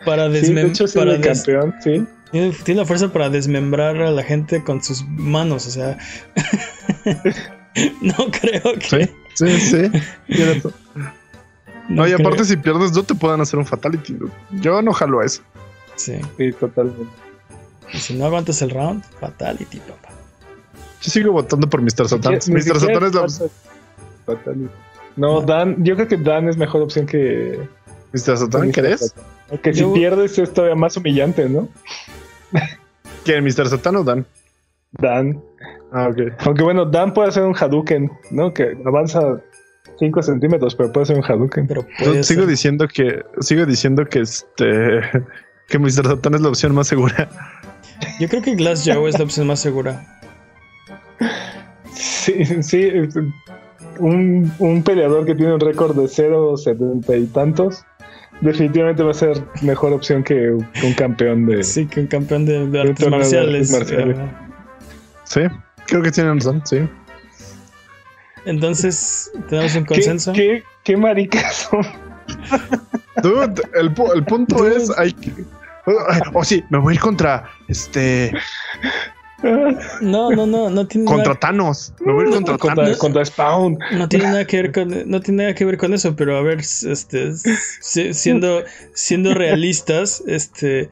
para desmembrar. campeón, sí. Tiene, la fuerza para desmembrar a la gente con sus manos, o sea. no creo que. Sí, sí, sí. No, y aparte, si pierdes, no te puedan hacer un fatality. Yo no jalo a eso. Sí. Sí, totalmente. Y si no aguantas el round, fatality, papá. Yo sigo votando por Mr. Satan. Mr. Satan es la. Fatality. No, Dan, yo creo que Dan es mejor opción que, ¿Mr. Satan crees? Que si pierdes es todavía más humillante, ¿no? ¿Quién, Mr. Satan o Dan? Dan. Ah, ok. Aunque bueno, Dan puede hacer un Hadouken, ¿no? Que avanza 5 centímetros, pero puede hacer un Hadouken. Pero sigo diciendo que, sigo diciendo que este que Mr. Satan es la opción más segura. Yo creo que Glass Joe es la opción más segura. Sí, sí. Un, un peleador que tiene un récord de 0,70 y tantos definitivamente va a ser mejor opción que un campeón de. Sí, que un campeón de, artes marciales. Sí, creo que tienen razón, sí. Entonces, tenemos un consenso. ¿Qué, qué, maricas son? Dude, el, el punto es. Hay o oh, sí, me voy a ir contra este. No, no, no, no tiene contra Thanos. Me voy contra, Thanos. Contra Spawn. No tiene nada que ver con, no tiene nada que ver con eso, pero a ver, este, siendo, siendo realistas, este,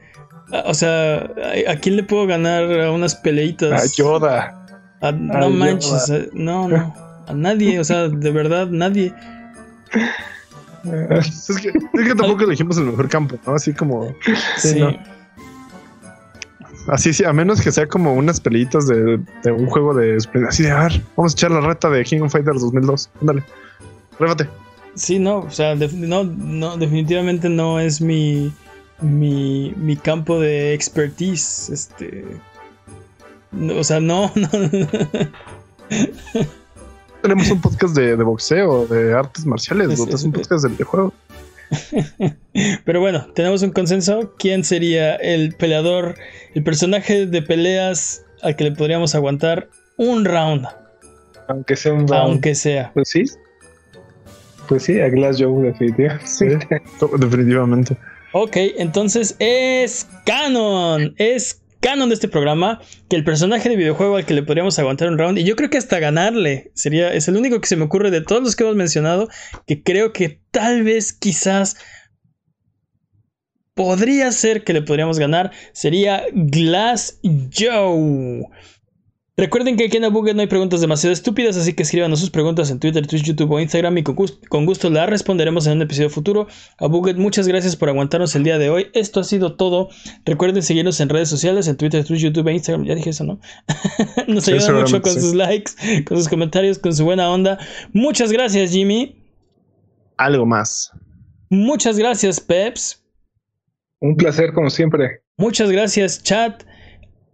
o sea, ¿a, quién le puedo ganar a unas peleitas? A Yoda. no manches, no, no, a nadie, o sea, de verdad, nadie. Es que, es que tampoco elegimos el mejor campo, ¿no? Así como. Sí. Así sí, a menos que sea como unas pelitas de, un juego de así de a ver, vamos a echar la reta de King of Fighters 2002. Ándale, réfate. Sí, no, o sea, no, no, definitivamente no es mi, mi, mi campo de expertise. Este. o sea, no, no. Tenemos un podcast de, de boxeo, de artes marciales, es, es un podcast de videojuego. Pero bueno, tenemos un consenso. ¿Quién sería el peleador, el personaje de peleas al que le podríamos aguantar un round? Aunque sea un round. Aunque sea. Pues sí. Pues sí, a Glass Joe, definitivamente. Sí, definitivamente. Ok, entonces es canon. Es canon de este programa que el personaje de videojuego al que le podríamos aguantar un round y yo creo que hasta ganarle sería es el único que se me ocurre de todos los que hemos mencionado que creo que tal vez quizás podría ser que le podríamos ganar sería Glass Joe Recuerden que aquí en Abuget no hay preguntas demasiado estúpidas, así que escríbanos sus preguntas en Twitter, Twitch, YouTube o Instagram y con gusto, con gusto las responderemos en un episodio futuro. Abuget, muchas gracias por aguantarnos el día de hoy. Esto ha sido todo. Recuerden seguirnos en redes sociales, en Twitter, Twitch, YouTube e Instagram. Ya dije eso, ¿no? Nos Sí, ayudan mucho seguramente con sí. sus likes, con sus comentarios, con su buena onda. Muchas gracias, Jimmy. Algo más. Muchas gracias, Peps. Un placer, como siempre. Muchas gracias, chat.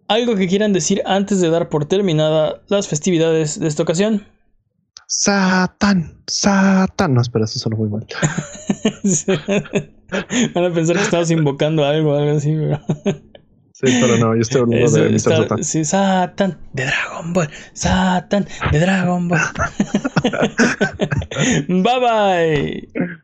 ¿Algo que quieran decir antes de dar por terminada las festividades de esta ocasión? Satán, Satán. No, espera, eso suena muy mal. Van a pensar que estamos invocando algo, algo así, pero. Sí, pero no, yo estoy hablando de Mr. Satan. sí, Satan de Dragon Ball. Satan de Dragon Ball. bye bye.